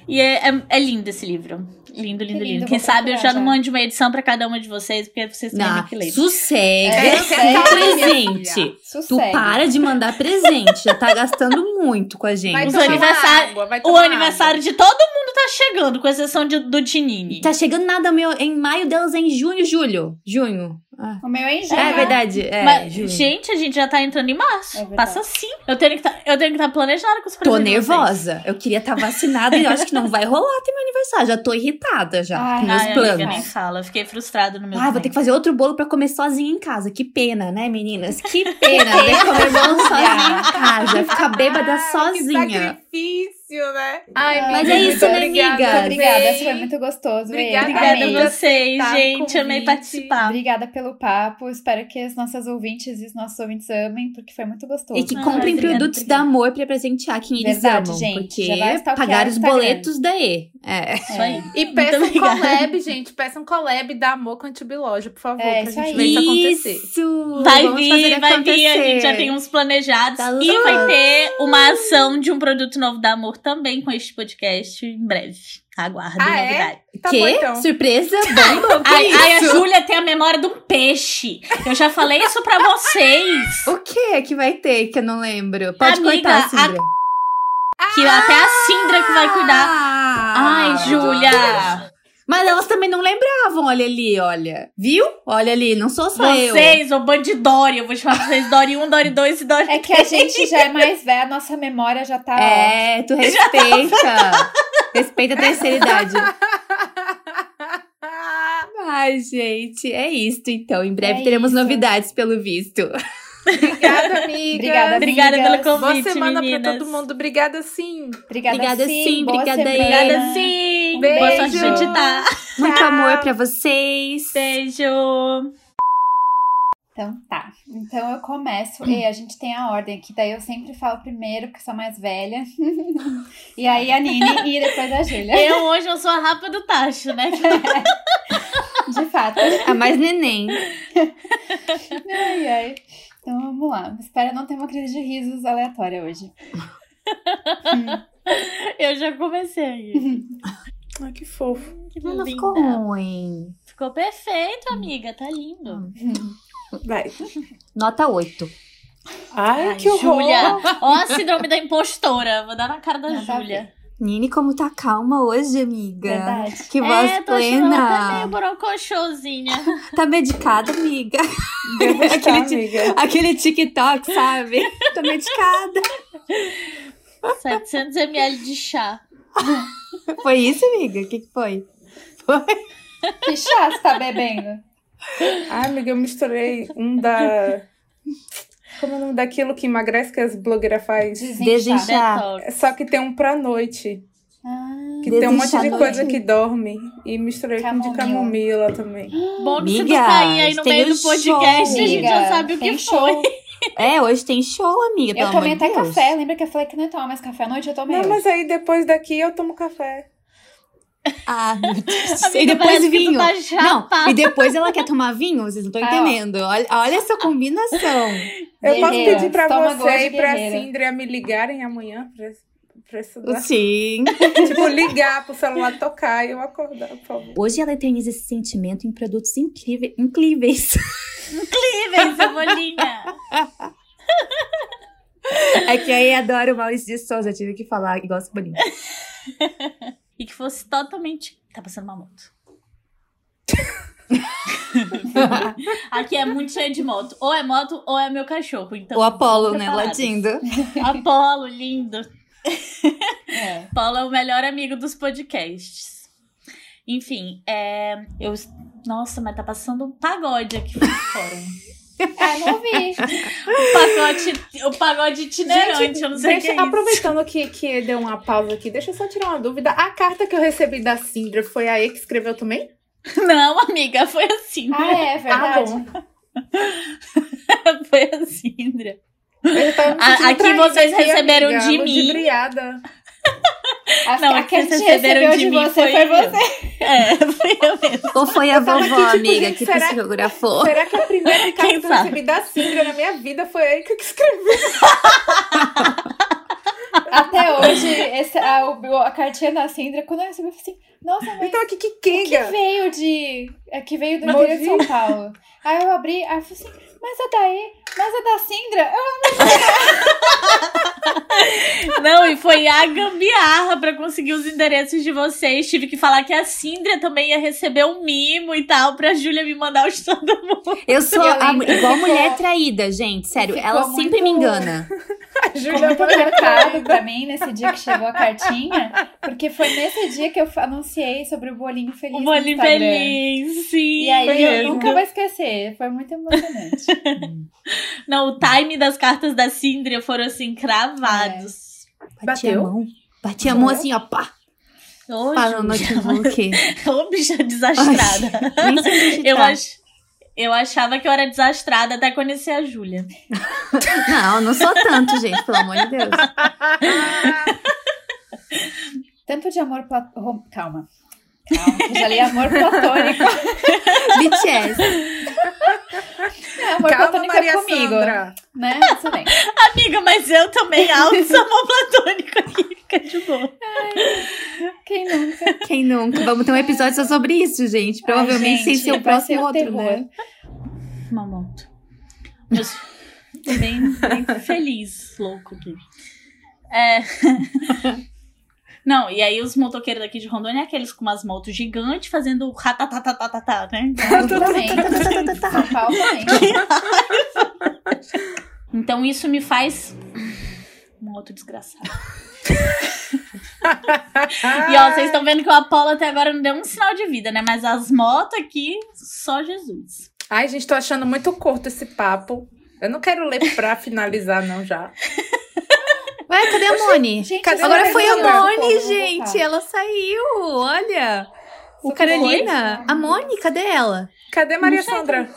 Speaker 4: E é, é, é lindo esse livro. Lindo, lindo,
Speaker 1: lindo.
Speaker 4: Quem sabe eu já não mando uma edição pra cada uma de vocês, porque vocês têm que ler.
Speaker 3: sossega.
Speaker 1: É, é,
Speaker 2: tá
Speaker 3: presente.
Speaker 2: filha.
Speaker 3: Tu para de mandar presente, já tá gastando muito com a gente.
Speaker 2: Vai
Speaker 4: Os aniversário-
Speaker 2: água, vai
Speaker 4: O aniversário de todo mundo tá chegando, com exceção de, do Tinini.
Speaker 3: Tá chegando nada meu em maio, delas é em junho, julho. Junho. Ah.
Speaker 1: O meu é em junho.
Speaker 3: É verdade. É,
Speaker 4: Mas, gente, a gente já tá entrando em março.
Speaker 1: É.
Speaker 4: Passa assim. Eu tenho que tá, estar planejada com os
Speaker 3: Tô
Speaker 4: presentes vocês.
Speaker 3: nervosa. Eu queria estar vacinada e eu acho que não vai rolar até meu aniversário. Já tô irritada já
Speaker 1: Ai,
Speaker 3: com meus
Speaker 4: Ai,
Speaker 3: planos.
Speaker 4: amiga, nem fala. Eu fiquei frustrada no meu
Speaker 3: Ah, vou ter que fazer outro bolo pra comer sozinha em casa. Que pena, né, meninas? Que pena ver comer bolo sozinha em casa. Ficar bêbada
Speaker 2: Ah,
Speaker 3: sozinha.
Speaker 2: Que sacrifício, né? Ai,
Speaker 1: Mas
Speaker 3: é isso, né,
Speaker 2: obrigada.
Speaker 3: amiga?
Speaker 1: Obrigada,
Speaker 2: Amei.
Speaker 1: esse foi muito gostoso.
Speaker 2: Obrigada,
Speaker 4: Obrigada
Speaker 1: amei.
Speaker 4: a vocês, gente. Amei
Speaker 2: convite.
Speaker 4: participar.
Speaker 1: Obrigada pelo papo. Espero que as nossas ouvintes e os nossos ouvintes amem, porque foi muito gostoso.
Speaker 3: E que
Speaker 4: Ah,
Speaker 3: comprem
Speaker 4: obrigada,
Speaker 3: produtos
Speaker 4: obrigada.
Speaker 3: da Amor pra presentear quem eles
Speaker 1: Verdade,
Speaker 3: amam.
Speaker 1: gente.
Speaker 3: Porque
Speaker 1: Já vai stalkear
Speaker 3: pagar os boletos da E. É.
Speaker 4: Isso aí.
Speaker 2: E peçam
Speaker 4: obrigada.
Speaker 2: collab, gente. Peçam collab da Amor com Antibiloja, por favor,
Speaker 1: É,
Speaker 2: pra gente
Speaker 1: aí.
Speaker 2: ver isso acontecer.
Speaker 3: Isso!
Speaker 4: Vai
Speaker 3: Vamos
Speaker 4: vir, vai vir. A
Speaker 3: acontecer.
Speaker 4: gente já tem uns planejados.
Speaker 3: Tá
Speaker 4: e vai ter uma ação de um produto novo da Amor também com este podcast em breve. Aguardem
Speaker 2: Ah, é?
Speaker 4: novidade.
Speaker 2: Tá
Speaker 3: Quê?
Speaker 2: bom, então.
Speaker 3: Surpresa? Bomba? Que
Speaker 4: Ai, ai, a? Júlia tem a memória de um peixe. Eu já falei isso pra vocês.
Speaker 3: O que que vai ter que eu não lembro? Pode
Speaker 4: Amiga,
Speaker 3: cortar,
Speaker 4: a- Que até a Sindra que vai cuidar.
Speaker 3: Ah,
Speaker 4: Ai, Júlia.
Speaker 3: Mas elas também não lembravam, olha ali, olha. Viu? Olha ali, não sou só eu.
Speaker 4: Vocês, ô bandidori. Eu vou chamar vocês Dori 1, Dori 2 e Dori
Speaker 1: É que a gente já é mais velha, a nossa memória já tá.
Speaker 3: É, tu respeita. respeita a terceira idade. Ai, gente, é isso então. Em breve
Speaker 1: É
Speaker 3: teremos
Speaker 1: isso.
Speaker 3: novidades, pelo visto.
Speaker 2: Obrigada, amiga.
Speaker 1: Obrigada,
Speaker 4: Obrigada pelo
Speaker 2: Boa
Speaker 4: convite,
Speaker 2: semana
Speaker 4: meninas.
Speaker 2: pra todo mundo. Obrigada, sim.
Speaker 1: Obrigada,
Speaker 3: Obrigada,
Speaker 1: sim.
Speaker 3: sim,
Speaker 1: Boa
Speaker 3: obrigada.
Speaker 4: Obrigada sim.
Speaker 2: Beijo.
Speaker 4: Boa sorte de editar.
Speaker 3: Muito
Speaker 2: Tchau.
Speaker 3: amor pra vocês.
Speaker 4: Beijo.
Speaker 1: Então tá. Então eu começo. E a gente tem a ordem aqui. Daí eu sempre falo primeiro, porque sou mais velha. e aí a Nini e depois a Júlia.
Speaker 4: Eu hoje eu sou a rapa do tacho, né?
Speaker 1: De fato.
Speaker 3: A mais neném.
Speaker 1: Ai, ai. Então vamos lá. Espero não ter uma crise de risos aleatória hoje.
Speaker 4: Eu já comecei.
Speaker 2: Ai, que fofo.
Speaker 4: Que
Speaker 3: Não, ficou ruim.
Speaker 4: Ficou perfeito, amiga. Tá lindo.
Speaker 2: Vai.
Speaker 3: Nota 8.
Speaker 2: Ai,
Speaker 4: Ai,
Speaker 2: que horror.
Speaker 4: Júlia. Ó a síndrome da impostora. Vou dar na cara da Júlia.
Speaker 3: Nini, como tá calma hoje, amiga.
Speaker 1: Verdade.
Speaker 3: Que voz
Speaker 4: É, tô até
Speaker 3: plena.
Speaker 4: meio borocochosinha.
Speaker 3: Tá medicada, amiga.
Speaker 2: Estar,
Speaker 3: Aquele
Speaker 2: amiga.
Speaker 3: Aquele TikTok, sabe? Tô medicada.
Speaker 4: 700 ml de chá.
Speaker 3: Foi isso, amiga? O que, que foi? Foi?
Speaker 1: Que chá você tá bebendo?
Speaker 2: Ai, amiga, eu misturei um da... Como é o nome daquilo que emagrece que as blogueiras faz?
Speaker 1: Desinchar.
Speaker 3: Desinchar.
Speaker 2: Só que tem um pra noite.
Speaker 1: Ah,
Speaker 2: Que tem um monte de coisa que dorme. E misturei com de
Speaker 1: Camomila.
Speaker 2: também.
Speaker 4: Bom que se tu
Speaker 3: Amiga,
Speaker 4: cair aí no
Speaker 3: tem
Speaker 4: meio do podcast,
Speaker 3: show,
Speaker 4: a gente já sabe o que
Speaker 1: Tem
Speaker 4: foi.
Speaker 1: show.
Speaker 3: É, hoje tem show, amiga.
Speaker 1: Eu tomei até
Speaker 3: Deus.
Speaker 1: café. Lembra que eu falei que não ia tomar mais café à noite? Eu tomei.
Speaker 2: Não,
Speaker 1: hoje.
Speaker 2: mas aí depois daqui eu tomo café.
Speaker 3: Ah, meu Deus.
Speaker 4: Amiga,
Speaker 3: e depois vinho.
Speaker 4: tá
Speaker 3: Não, e depois ela quer tomar vinho? Vocês não estão
Speaker 1: Ah,
Speaker 3: entendendo. Olha, olha essa combinação.
Speaker 2: Eu posso
Speaker 1: Guerreira,
Speaker 2: pedir pra você e pra. Cindria me ligarem amanhã pra, pra estudar?
Speaker 3: Sim.
Speaker 2: tipo, ligar pro celular tocar e eu acordar, por favor.
Speaker 3: Hoje ela eterniza esse sentimento em produtos incríveis. incríveis.
Speaker 4: Incrível, cebolinha.
Speaker 3: É que aí adoro o Maurício de Souza. Tive que falar igual esse bolinho.
Speaker 4: E que fosse totalmente. Tá passando uma moto. Aqui é muito cheio de moto. Ou é moto ou é meu cachorro. Então,
Speaker 3: o Apolo, né? Latindo.
Speaker 4: Apolo, lindo.
Speaker 1: É.
Speaker 4: Apolo é o melhor amigo dos podcasts. Enfim, é. Eu. Nossa, mas tá passando um pagode aqui fora.
Speaker 1: Ah, não vi.
Speaker 4: O pagode, o pagode itinerante, eu não sei o que
Speaker 2: deixa,
Speaker 4: é
Speaker 2: aproveitando que, que deu uma pausa aqui, deixa eu só tirar uma dúvida. A carta que eu recebi da Cindra foi a E que escreveu também?
Speaker 4: Não, amiga, foi assim.
Speaker 1: Ah, é verdade.
Speaker 2: bom.
Speaker 4: Foi
Speaker 2: tava me
Speaker 4: A- aqui vocês
Speaker 2: aqui,
Speaker 4: receberam
Speaker 2: amiga,
Speaker 4: de mim.
Speaker 1: A,
Speaker 4: Não,
Speaker 1: a que
Speaker 4: que vocês receberam de
Speaker 1: de
Speaker 4: mim
Speaker 1: você
Speaker 4: foi
Speaker 1: foi
Speaker 4: eu.
Speaker 1: você.
Speaker 4: É, foi eu mesmo.
Speaker 3: Ou foi a
Speaker 2: Eu
Speaker 3: vovó,
Speaker 2: aqui, tipo,
Speaker 3: amiga,
Speaker 2: gente,
Speaker 3: que
Speaker 2: será-
Speaker 3: psicografou?
Speaker 2: Será que a primeira carta
Speaker 4: Quem
Speaker 2: que eu recebi da Cindra na minha vida foi a E que escreveu?
Speaker 1: Até hoje, esse, a, a cartinha da Cindra, quando eu recebi, eu falei assim, nossa, mas
Speaker 2: Então aqui que
Speaker 1: que
Speaker 2: quenga.
Speaker 1: veio de. é, Que veio do
Speaker 2: Mas
Speaker 1: interior de São. Paulo. Aí eu abri, aí eu falei assim, mas a daí, mas a da Cindra, eu,
Speaker 4: Não, e foi a gambiarra pra conseguir os endereços de vocês. Tive que falar que a Síndria também ia receber um mimo e tal, pra Júlia me mandar os todo mundo.
Speaker 3: Eu sou
Speaker 1: Eu
Speaker 3: a- igual mulher traída, gente. Sério,
Speaker 1: ficou
Speaker 3: ela sempre me
Speaker 1: muito-
Speaker 3: engana.
Speaker 2: A Júlia
Speaker 1: muito marcado pra mim nesse dia que chegou a cartinha, porque foi nesse dia que eu anunciei sobre o bolinho feliz.
Speaker 4: O bolinho feliz, sim.
Speaker 1: E aí
Speaker 4: foi
Speaker 1: eu
Speaker 4: mesmo.
Speaker 1: nunca vou esquecer, foi muito emocionante.
Speaker 4: Não, o time das cartas da Síndria foram assim, cravados.
Speaker 3: Bati a mão. Bati a mão assim, ó, pá. Pá no
Speaker 4: Júlia.
Speaker 3: notebook.
Speaker 4: Ô, bicha desastrada.
Speaker 3: Nem sei digitar.
Speaker 4: Eu, ach... eu achava que eu era desastrada até conhecer a Júlia.
Speaker 3: Não, não sou tanto, gente, pelo amor de Deus.
Speaker 1: Tanto de amor Calma. Calma, já li amor platônico.
Speaker 3: BTS.
Speaker 1: É, amor
Speaker 2: Calma,
Speaker 1: platônico
Speaker 2: Maria
Speaker 1: é comigo.
Speaker 2: Sandra.
Speaker 1: Né? Isso bem.
Speaker 4: Amiga, mas eu também alto amor platônico aqui, fica de boa.
Speaker 1: Quem nunca?
Speaker 3: Quem nunca? Vamos ter um episódio só sobre isso, gente. Provavelmente
Speaker 1: Ai,
Speaker 3: sem
Speaker 1: gente,
Speaker 3: ser o próximo
Speaker 1: ser
Speaker 3: outro,
Speaker 1: terror.
Speaker 3: né?
Speaker 4: Mamoto. Meus... Bem, bem feliz, louco aqui. É... Não, e aí os motoqueiros daqui de Rondônia é aqueles com umas motos gigantes fazendo ratatatatata, né?
Speaker 1: Também.
Speaker 4: Então isso me faz um outro desgraçado. E ó, vocês estão vendo que o Apolo até agora não deu um sinal de vida, né? Mas as motos aqui, só Jesus.
Speaker 2: Ai, gente, tô achando muito curto esse papo. Eu não quero ler pra finalizar, não, já.
Speaker 3: Ué, cadê a Moni?
Speaker 1: Gente,
Speaker 2: Cadê
Speaker 3: Agora foi a? Moni, gente. Ela saiu. Olha. O. Carolina. A Moni, cadê ela?
Speaker 2: Cadê Maria Sandra?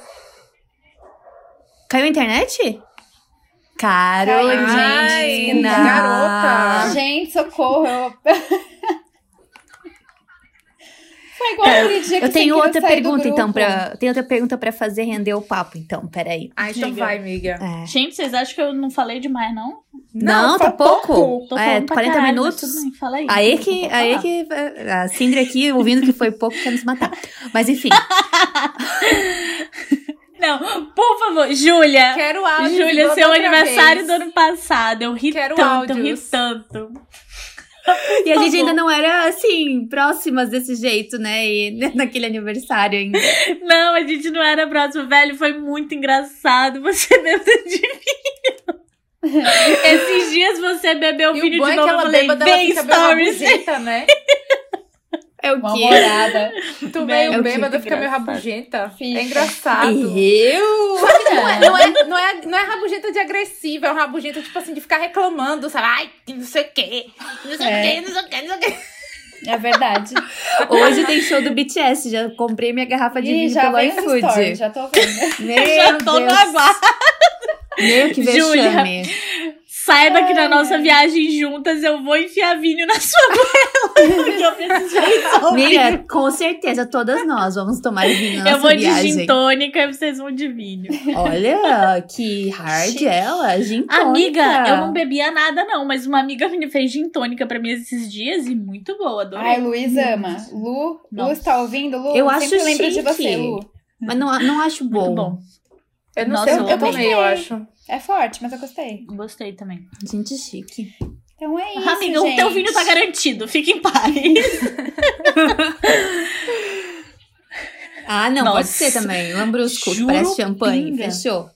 Speaker 3: Caiu a internet?
Speaker 2: Ai,
Speaker 3: Carolina.
Speaker 2: garota.
Speaker 1: Gente, socorro. Eu... Foi igual aquele dia que
Speaker 3: Eu tenho outra pergunta, então, pra. Tenho outra pergunta pra fazer render o papo, então, peraí.
Speaker 2: Ah, então vai, amiga.
Speaker 3: É.
Speaker 4: Gente, vocês acham que eu não falei demais, não?
Speaker 3: Não, tá
Speaker 2: foi
Speaker 3: pouco.
Speaker 4: Tô
Speaker 3: É,
Speaker 4: falando pra
Speaker 3: 40
Speaker 4: caralho,
Speaker 3: minutos.
Speaker 4: bem, fala aí.
Speaker 3: Aí que, aí que a Cindy aqui, ouvindo que foi pouco, quer nos matar. Mas enfim,
Speaker 4: Não, por favor, Júlia.
Speaker 2: Quero áudios.
Speaker 4: Júlia, seu aniversário
Speaker 2: vez.
Speaker 4: do ano passado. Eu ri
Speaker 2: Quero
Speaker 4: tanto, eu ri
Speaker 2: áudios.
Speaker 4: tanto.
Speaker 3: e a gente
Speaker 4: favor.
Speaker 3: ainda não era assim, próximas desse jeito, né? E naquele aniversário ainda.
Speaker 4: Não, a gente não era próximo, velho. Foi muito engraçado. Você bebeu de vinho. Esses dias você bebeu
Speaker 2: E
Speaker 4: vinho
Speaker 2: o bom
Speaker 4: de
Speaker 2: é que
Speaker 4: novo.
Speaker 2: ela
Speaker 4: eu falei,
Speaker 2: bêbada, ela fica
Speaker 4: stories.
Speaker 2: rabugenta, né?
Speaker 3: É o
Speaker 1: Uma
Speaker 3: quê?
Speaker 1: morada.
Speaker 2: Tu
Speaker 4: É
Speaker 2: meio
Speaker 4: o
Speaker 2: bêbada,
Speaker 4: que
Speaker 2: fica meio rabugenta.
Speaker 1: Fica.
Speaker 2: É engraçado.
Speaker 3: Eu?
Speaker 2: Não é, não, é, não, é, não é rabugenta de agressiva, é um rabugenta, tipo assim, de ficar reclamando, sabe? Ai, que não sei o quê, não sei
Speaker 1: É.
Speaker 2: o quê, não sei o quê, não sei o quê.
Speaker 1: É verdade.
Speaker 3: Hoje tem show do BTS, já comprei minha garrafa de
Speaker 1: Ih,
Speaker 3: vinho
Speaker 1: já
Speaker 3: pelo iFood.
Speaker 1: já tô vendo.
Speaker 3: Meu
Speaker 4: Já tô no
Speaker 3: Deus.
Speaker 4: aguardo.
Speaker 3: Meu, que
Speaker 4: Júlia.
Speaker 3: vexame.
Speaker 4: Saiba que na
Speaker 1: Ai,
Speaker 4: nossa viagem juntas eu vou enfiar vinho na sua goela. Porque eu preciso resolver.
Speaker 3: Amiga, com certeza, todas nós vamos tomar vinho na
Speaker 4: Eu vou de
Speaker 3: viagem.
Speaker 4: gin tônica e vocês vão de vinho.
Speaker 3: Olha, que hard ela, gin tônica.
Speaker 4: Amiga, eu não bebia nada não, mas uma amiga me fez gin tônica pra mim esses dias e muito boa, adorei.
Speaker 1: Ai, Luiz ama. Lu, Lu
Speaker 4: Nossa.
Speaker 1: está ouvindo? Lu,
Speaker 3: Eu
Speaker 1: sempre
Speaker 3: acho
Speaker 1: lembro de você, Lu.
Speaker 3: Mas não, não acho bom.
Speaker 4: Muito bom.
Speaker 2: Eu não
Speaker 4: Nossa,
Speaker 2: sei,
Speaker 4: eu
Speaker 2: eu, tomei, eu acho.
Speaker 1: É forte, mas eu gostei.
Speaker 4: Gostei também.
Speaker 3: Gente chique.
Speaker 1: Então é isso,
Speaker 4: Amiga,
Speaker 1: gente.
Speaker 4: o teu vinho tá garantido, fica em paz.
Speaker 3: Ah, não,
Speaker 4: Nossa.
Speaker 3: pode ser também. Lambrusco,
Speaker 4: Juro
Speaker 3: parece champanhe.
Speaker 4: pinga.
Speaker 3: Fechou.